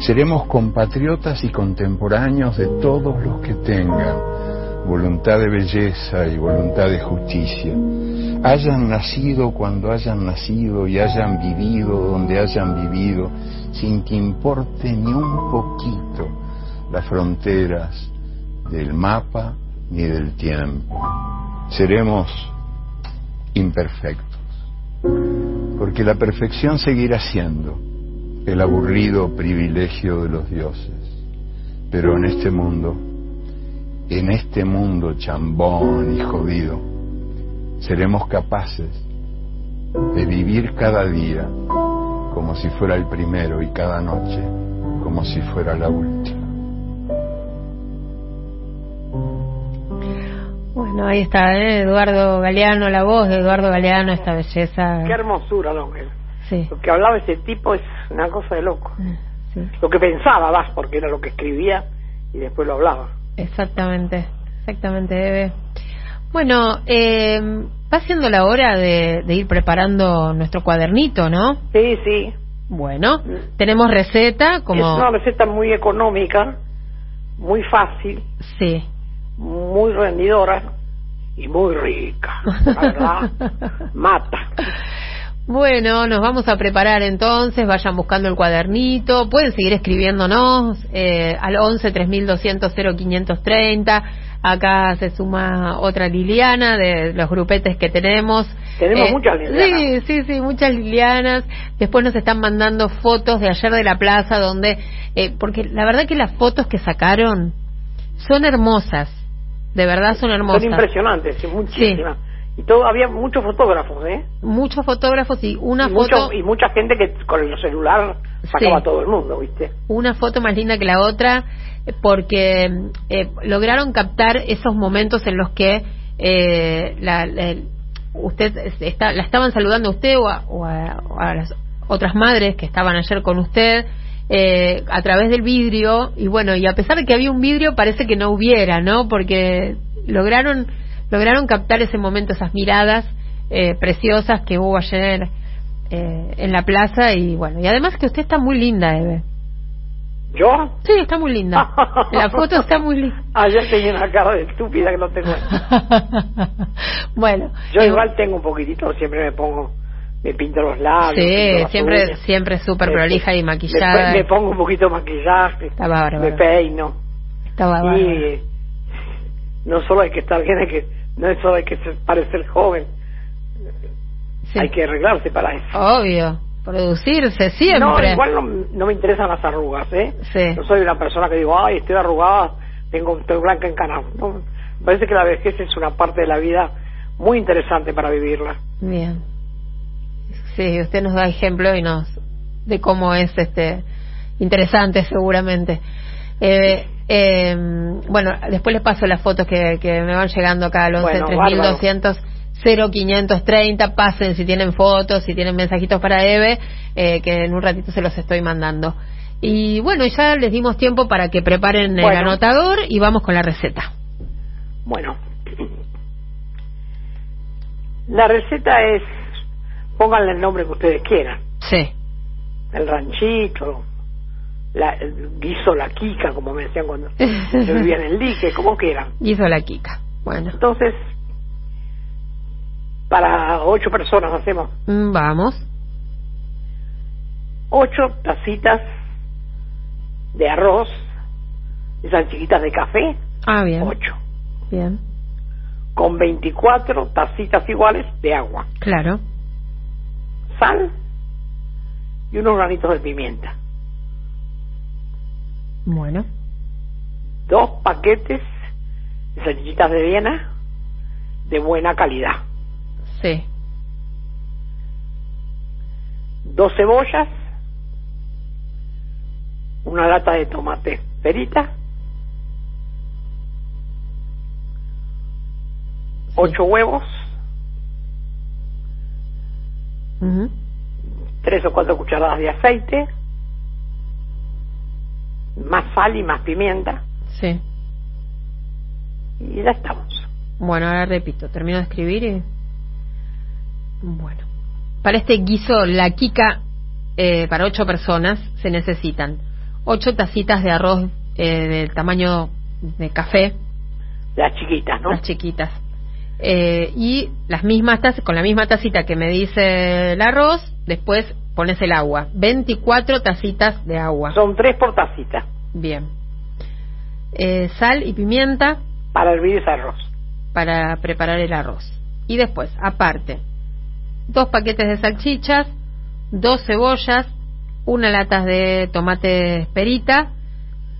E: Seremos compatriotas y contemporáneos de todos los que tengan voluntad de belleza y voluntad de justicia. Hayan nacido cuando hayan nacido y hayan vivido donde hayan vivido, sin que importe ni un poquito las fronteras del mapa ni del tiempo. Seremos imperfectos, porque la perfección seguirá siendo el aburrido privilegio de los dioses. Pero en este mundo, en este mundo chambón y jodido, seremos capaces de vivir cada día como si fuera el primero y cada noche como si fuera la última.
A: Bueno, ahí está, ¿eh? Eduardo Galeano, la voz de Eduardo Galeano, esta belleza.
B: Qué hermosura.
A: Sí.
B: Lo que hablaba ese tipo es una cosa de loco.
A: sí.
B: Lo que pensaba más, porque era lo que escribía y después lo hablaba.
A: Exactamente, exactamente, Eve. Bueno, eh, va siendo la hora de, de ir preparando nuestro cuadernito, ¿no?
B: Sí, sí.
A: Bueno, tenemos receta como...
B: Es una receta muy económica, muy fácil,
A: Sí.
B: muy rendidora y muy rica. Verdad, mata.
A: Bueno, nos vamos a preparar entonces, vayan buscando el cuadernito, pueden seguir escribiéndonos eh, al 11 3200 0530, acá se suma otra Liliana de los grupetes que tenemos.
B: Tenemos muchas Lilianas.
A: Sí, sí, sí, muchas Lilianas. Después nos están mandando fotos de ayer de la plaza donde, eh, porque la verdad que las fotos que sacaron son hermosas, de verdad son hermosas.
B: Son impresionantes, sí, muchísimas. Y todo, había muchos fotógrafos, ¿eh?
A: Muchos fotógrafos y una
B: y,
A: foto...
B: mucho- y mucha gente que con el celular sacaba
A: Sí.
B: a todo el mundo, ¿viste?
A: una foto más linda que la otra eh, porque eh, lograron captar esos momentos en los que eh, la, la- usted está, la estaban saludando a usted o a, o a- o a las otras madres que estaban ayer con usted eh, a través del vidrio y bueno y a pesar de que había un vidrio parece que no hubiera no porque lograron lograron captar ese momento esas miradas eh, preciosas que hubo ayer eh, en la plaza y bueno y además que usted está muy linda Eve
B: ¿Yo?
A: Sí, está muy linda. La foto está muy linda.
B: Ayer tenía una cara de estúpida que no tengo.
A: bueno.
B: Yo
A: eh,
B: igual tengo un poquitito, siempre me pongo, me pinto los labios.
A: Sí, siempre,
B: uñas.
A: siempre súper prolija y maquillada.
B: Me, pongo un poquito de maquillaje,
A: Está bárbaro.
B: me peino.
A: Está bárbaro.
B: Y no solo hay que estar bien, hay que, no es solo hay que parecer joven,
A: Sí.
B: hay que arreglarse para eso.
A: Obvio. Producirse siempre.
B: No, igual no, no me interesan las arrugas, ¿eh?
A: Sí.
B: No soy una persona que digo, ay, estoy arrugada, tengo, estoy blanca en canal. No, parece que la vejez es una parte de la vida muy interesante para vivirla.
A: Bien. Sí, usted nos da ejemplo y nos de cómo es este interesante seguramente. Eh, eh, bueno, después les paso las fotos que, que me van llegando acá al 11
B: Bueno,
A: 3200 0530. Pasen si tienen fotos, si tienen mensajitos para Eve, eh, que en un ratito se los estoy mandando. Y bueno, ya les dimos tiempo para que preparen el anotador y vamos con la receta.
B: Bueno, la receta es, pónganle el nombre que ustedes quieran,
A: Sí.
B: el ranchito, la, el guiso la quica, como me decían cuando yo vivía en el dique, como quieran.
A: Hizo la Kika. Bueno,
B: Entonces, para ocho personas hacemos
A: mm, vamos.
B: ocho tacitas de arroz, esas chiquitas de café,
A: Ah, bien.
B: ocho,
A: Bien.
B: con 24 tacitas iguales de agua,
A: Claro.
B: Sal y unos granitos de pimienta.
A: Bueno.
B: dos paquetes de salchichitas de Viena de buena calidad,
A: Sí.
B: dos cebollas, una lata de tomate perita, ocho huevos, Tres o cuatro cucharadas de aceite, más sal y más pimienta
A: Sí.
B: y ya estamos.
A: Bueno, ahora repito, termino de escribir y... Bueno. Para este guiso, la Kika, eh, para ocho personas, se necesitan 8 tacitas de arroz eh, del tamaño de café,
B: Las chiquitas, ¿no?
A: las chiquitas. Eh, y las mismas tazas, con la misma tacita que me dice el arroz, después pones el agua. 24 tacitas de agua.
B: Son tres por tacita
A: Bien. Eh, sal y pimienta
B: para hervir ese arroz.
A: para preparar el arroz. Y después, aparte, dos paquetes de salchichas, dos cebollas, una lata de tomate perita,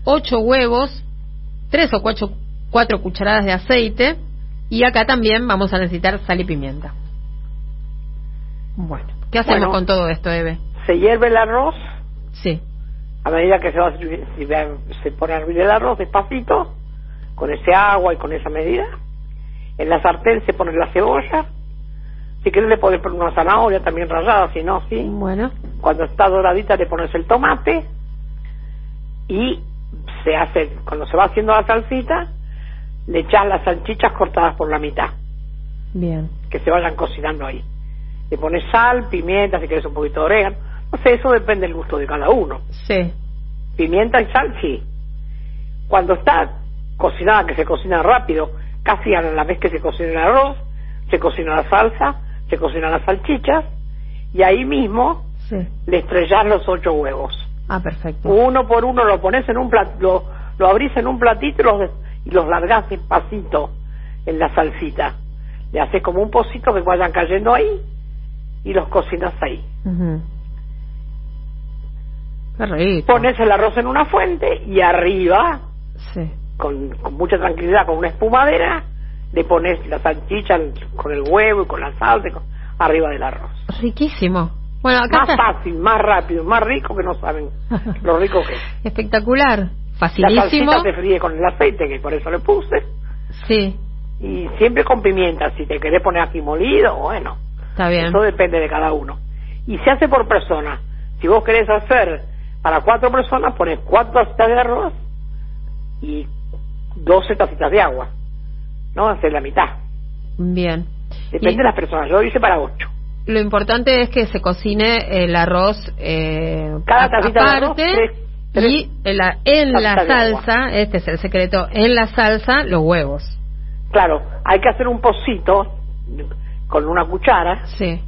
A: ocho huevos, tres o cuatro, cuatro cucharadas de aceite y acá también vamos a necesitar sal y pimienta. Bueno, ¿qué hacemos
B: Bueno.
A: con todo esto, Eve?
B: Se hierve el arroz
A: Sí,
B: a medida que se va a se pone a hervir el arroz despacito, con ese agua y con esa medida. En la sartén se pone la cebolla. Si quieres le puedes poner una zanahoria también rallada, si no, sí.
A: bueno,
B: Cuando está doradita le pones el tomate y se hace, cuando se va haciendo la salsita, le echas las salchichas cortadas por la mitad,
A: bien,
B: que se vayan cocinando ahí. Le pones sal, pimienta, si quieres un poquito de orégano. No sé, eso depende del gusto de cada uno.
A: sí,
B: Pimienta y sal, sí. Cuando está cocinada, que se cocina rápido, casi a la vez que se cocina el arroz, se cocina la salsa, se cocinan las salchichas, y ahí mismo
A: sí.
B: le estrellas los ocho huevos.
A: Ah, perfecto.
B: Uno por uno lo pones en un plat, lo, lo abrís en un platito y los, y los largás despacito en la salsita. Le haces como un pocito que vayan cayendo ahí y los cocinas ahí.
A: Qué rico.
B: Pones el arroz en una fuente y arriba
A: Sí.
B: con, con mucha tranquilidad, con una espumadera, le pones la salchicha con el huevo y con la salsa con- arriba del arroz.
A: Riquísimo. Bueno, acá
B: Más
A: está.
B: fácil, más rápido, más rico que no saben lo rico que es.
A: Espectacular.
B: La
A: Facilísimo.
B: salsita se fríe con el aceite, que por eso le puse,
A: Sí,
B: y siempre con pimienta. Si te querés poner aquí molido, bueno,
A: está bien.
B: eso depende de cada uno. Y se hace por persona. Si vos querés hacer para cuatro personas, pones cuatro tacitas de arroz y doce tacitas de agua. No hacer la mitad.
A: Bien.
B: Depende
A: Y-
B: de las personas. Yo hice para ocho.
A: Lo importante es que se cocine el arroz eh,
B: Cada tacita de arroz, tres- tres
A: y en la, en la salsa, este es el secreto, en la salsa los huevos.
B: Claro, hay que hacer un pocito con una cuchara,
A: Sí.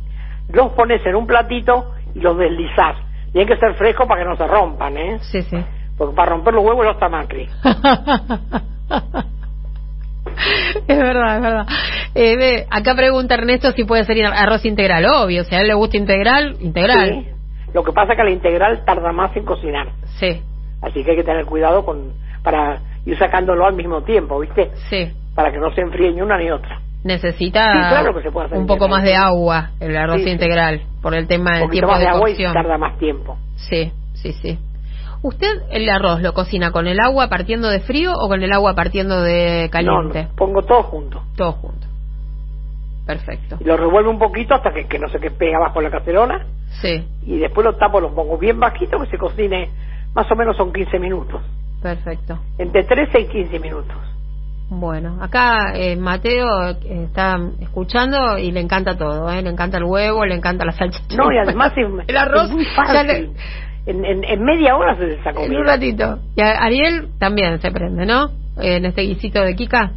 B: los pones en un platito y los deslizás. Tienen que ser frescos para que no se rompan, ¿eh?
A: Sí, sí.
B: Porque para romper los huevos ya está Macri.
A: es verdad, es verdad. Eh, acá pregunta Ernesto si puede ser arroz integral. Obvio, si a él le gusta integral, integral.
B: Sí. Lo que pasa es que la integral tarda más en cocinar.
A: Sí,
B: Así que hay que tener cuidado con para ir sacándolo al mismo tiempo, ¿viste?
A: sí.
B: Para que no se enfríe ni una ni otra.
A: Necesita
B: Sí, claro que se puede hacer
A: un poco
B: integral.
A: más de agua el arroz
B: Sí, sí.
A: integral por el tema del tiempo
B: más de
A: de
B: agua y tarda más tiempo.
A: Sí, sí, sí. ¿Usted el arroz lo cocina con el agua partiendo de frío o con el agua partiendo de caliente?
B: No, no, pongo todo junto.
A: Todo junto. Perfecto.
B: Y lo revuelvo un poquito hasta que, que no se que pega abajo la cacerola.
A: Sí,
B: Y después lo tapo, lo pongo bien bajito que se cocine. Más o menos son 15 minutos.
A: perfecto.
B: Entre 13 y 15 minutos.
A: Bueno, acá eh, Mateo eh, está escuchando y le encanta todo, ¿eh? Le encanta el huevo, le encanta la salchicha.
B: No, y además es,
A: el arroz
B: es muy fácil.
A: le-
B: En, en, en media hora se esa
A: en un ratito. Y a Ariel también se prende, ¿no? En este guisito de Kika.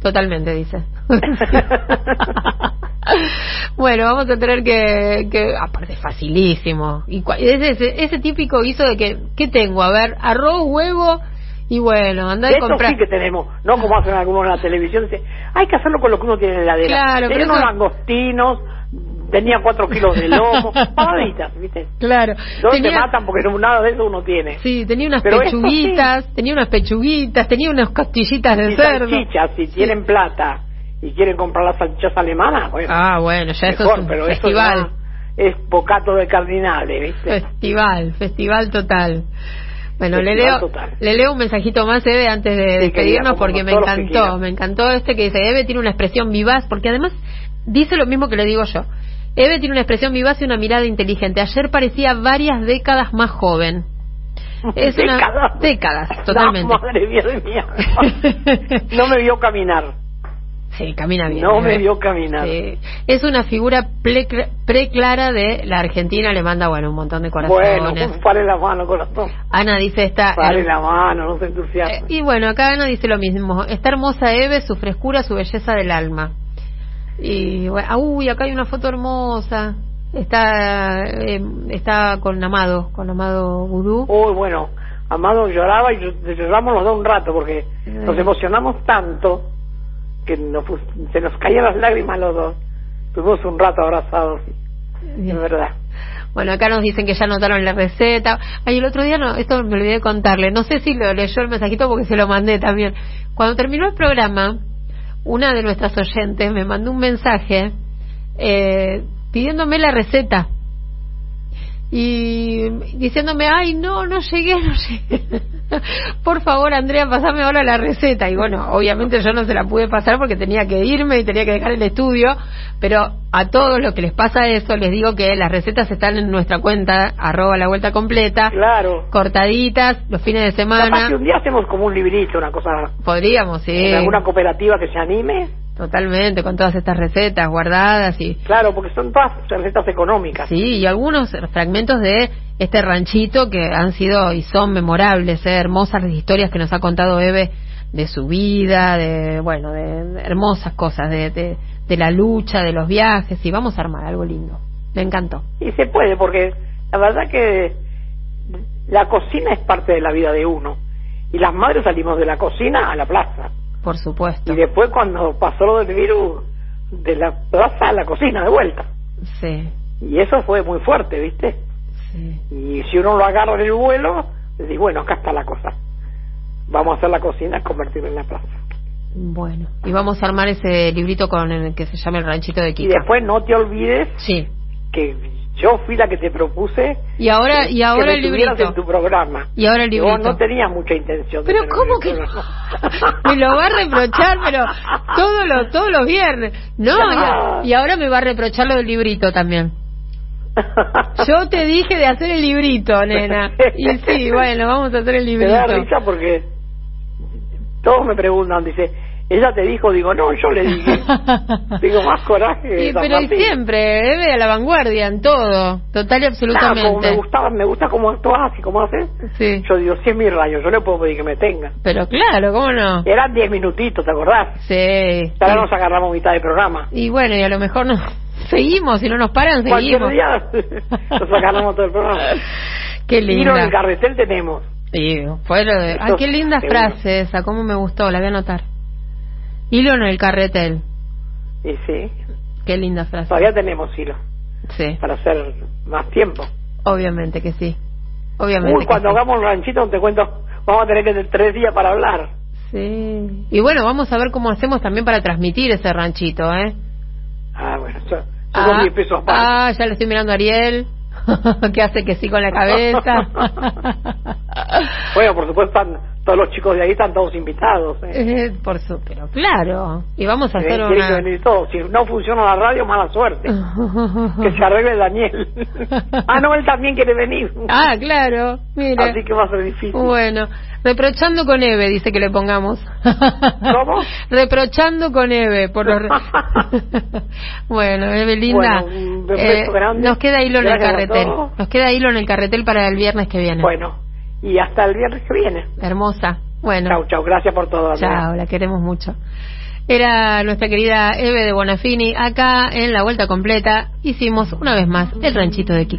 A: Totalmente, dice. bueno, vamos a tener que, que aparte es facilísimo. Y cua- es ese, ese típico guiso de que, ¿qué tengo? A ver, arroz, huevo y bueno, andar a
B: eso
A: comprar.
B: sí que tenemos, no como hacen algunos en la televisión, dice, hay que hacerlo con lo que uno tiene en la heladera.
A: Claro,
B: tenía
A: pero
B: unos
A: eso-
B: langostinos, tenía cuatro kilos de lomo, pavaditas, ¿viste?
A: Claro.
B: No
A: Tenía-
B: te matan porque nada de eso uno tiene.
A: Sí, tenía unas
B: Pero
A: pechuguitas, tenía unas pechuguitas, tenía unas costillitas de
B: Y
A: cerdo.
B: si tienen plata y quieren comprar las salchichas alemanas, bueno,
A: Ah, bueno, ya eso
B: mejor,
A: es un
B: pero eso
A: festival.
B: es bocato de cardinales, ¿viste?
A: Festival, festival total. Bueno, le leo,
B: total.
A: le leo un mensajito más, Eve, antes de
B: Sí,
A: despedirnos,
B: querida,
A: porque me encantó, me encantó este que dice, Eve tiene una expresión vivaz, porque además dice lo mismo que le digo yo. Eve tiene una expresión vivaz y una mirada inteligente. Ayer parecía varias décadas más joven. Es una
B: Décadas.
A: décadas, totalmente.
B: No, madre mía mía. No me vio caminar.
A: Sí, camina bien.
B: No me vio caminar.
A: Sí. Es una figura preclara de la Argentina, le manda, bueno, un montón de corazones.
B: Bueno, pare la mano, corazón.
A: Ana dice esta...
B: Pare la mano, no se entusiasme.
A: Eh, y bueno, acá Ana dice lo mismo. Está hermosa Eve, su frescura, su belleza del alma. Y bueno, ah, uy, acá hay una foto hermosa. Está eh, está con Amado, con Amado Vudú.
B: Uy, bueno, Amado lloraba y llo- lloramos los dos un rato porque nos emocionamos tanto que nos se nos caían las lágrimas los dos. Estuvimos un rato abrazados, de verdad.
A: Bueno, acá nos dicen que ya anotaron la receta. Ay, el otro día, no, esto me olvidé de contarle. No sé si lo leyó el mensajito porque se lo mandé también. Cuando terminó el programa, una de nuestras oyentes me mandó un mensaje eh, pidiéndome la receta. Y diciéndome, ay, no, no llegué, no llegué. Por favor, Andrea, pasame ahora la receta. Y bueno, obviamente yo no se la pude pasar porque tenía que irme y tenía que dejar el estudio. Pero a todos los que les pasa eso, les digo que las recetas están en nuestra cuenta, arroba la vuelta completa,
B: Claro.
A: cortaditas, los fines de
B: Capaz que
A: semana.
B: un día hacemos como un librito, una cosa,
A: Podríamos, sí.
B: en alguna cooperativa que se anime.
A: Totalmente, con todas estas recetas guardadas y
B: Claro, porque son todas recetas económicas.
A: Sí, y algunos fragmentos de este ranchito que han sido y son memorables, ¿eh? hermosas las historias que nos ha contado Eve de su vida, de, bueno, de hermosas cosas, de, de, de la lucha, de los viajes, y vamos a armar algo lindo. Me encantó.
B: Y se puede, porque la verdad que la cocina es parte de la vida de uno. Y las madres salimos de la cocina a la plaza.
A: Por supuesto.
B: Y después cuando pasó lo del virus, de la plaza a la cocina de vuelta.
A: Sí,
B: Y eso fue muy fuerte, ¿viste?
A: sí.
B: Y si uno lo agarra en el vuelo, decís, bueno, acá está la cosa. Vamos a hacer la cocina, convertirla en la plaza.
A: Bueno, y vamos a armar ese librito con el que se llama El Ranchito de
B: Y
A: Kika.
B: después no te olvides
A: Sí.
B: que yo fui la que te propuse
A: Y ahora, y ahora el librito.
B: en tu programa.
A: Y ahora el librito.
B: no tenía mucha intención de
A: Pero
B: tener
A: cómo que me lo va a reprochar, pero todos los todos los viernes. No,
B: Ya.
A: y, y ahora me va a reprochar lo del librito también. Yo te dije de hacer el librito, nena. Y sí, bueno, vamos a hacer el
B: Me da
A: librito.
B: risa porque todos me preguntan, dice, ella te dijo, digo, no, yo le dije. digo, más coraje.
A: Sí, pero y siempre, debe a la vanguardia en todo, total y
B: Nada, como me
A: absolutamente.
B: gustaba, me gusta cómo actúas y cómo haces.
A: Sí,
B: Yo digo, si es mi rayo, yo le puedo pedir que me tenga.
A: pero claro, ¿cómo no?
B: Eran diez minutitos, ¿te acordás?
A: Sí.
B: Ahora nos agarramos mitad de programa.
A: Y bueno, y a lo mejor no seguimos, si no nos paran,
B: Cualquier
A: seguimos.
B: día nos agarramos todo el programa.
A: Qué
B: Tiro en el carretel tenemos.
A: Sí, fue lo de... Qué linda
B: seguro.
A: frase esa, cómo me gustó, la voy a anotar. Hilo en el carretel.
B: Y sí,
A: Qué linda frase.
B: todavía tenemos hilo
A: Sí,
B: para hacer más tiempo.
A: obviamente que sí. Obviamente.
B: Uy, cuando
A: sí.
B: hagamos el ranchito, te cuento, vamos a tener que tener tres días para hablar.
A: Sí. Y bueno, vamos a ver cómo hacemos también para transmitir ese ranchito, ¿eh?
B: Ah, bueno, eso son
A: Ah,
B: 10 pesos aparte.
A: ah, ya le estoy mirando a Ariel, que hace que sí con la cabeza.
B: Bueno, por supuesto, están, todos los chicos de ahí están todos invitados. ¿eh?
A: Eh, por su, pero claro. Y vamos a hacer
B: Tienen que
A: una...
B: venir todos. Si no funciona la radio, mala suerte. Que se arregle Daniel. ah, no, él también quiere venir.
A: Ah, claro, mire.
B: Así que va a ser difícil.
A: Bueno, reprochando con Eve, dice que le pongamos.
B: ¿Cómo?
A: reprochando con Eve. Por los... bueno, Eve linda.
B: Bueno, grande.
A: nos queda hilo en el carretel. Nos queda hilo en el carretel para el viernes que viene.
B: Bueno, y hasta el viernes que viene.
A: Hermosa. Bueno.
B: Chau, chau. Gracias por todo.
A: Chao, la queremos mucho. Era nuestra querida Eve de Bonafini. Acá en la vuelta completa hicimos una vez más el ranchito de Kika.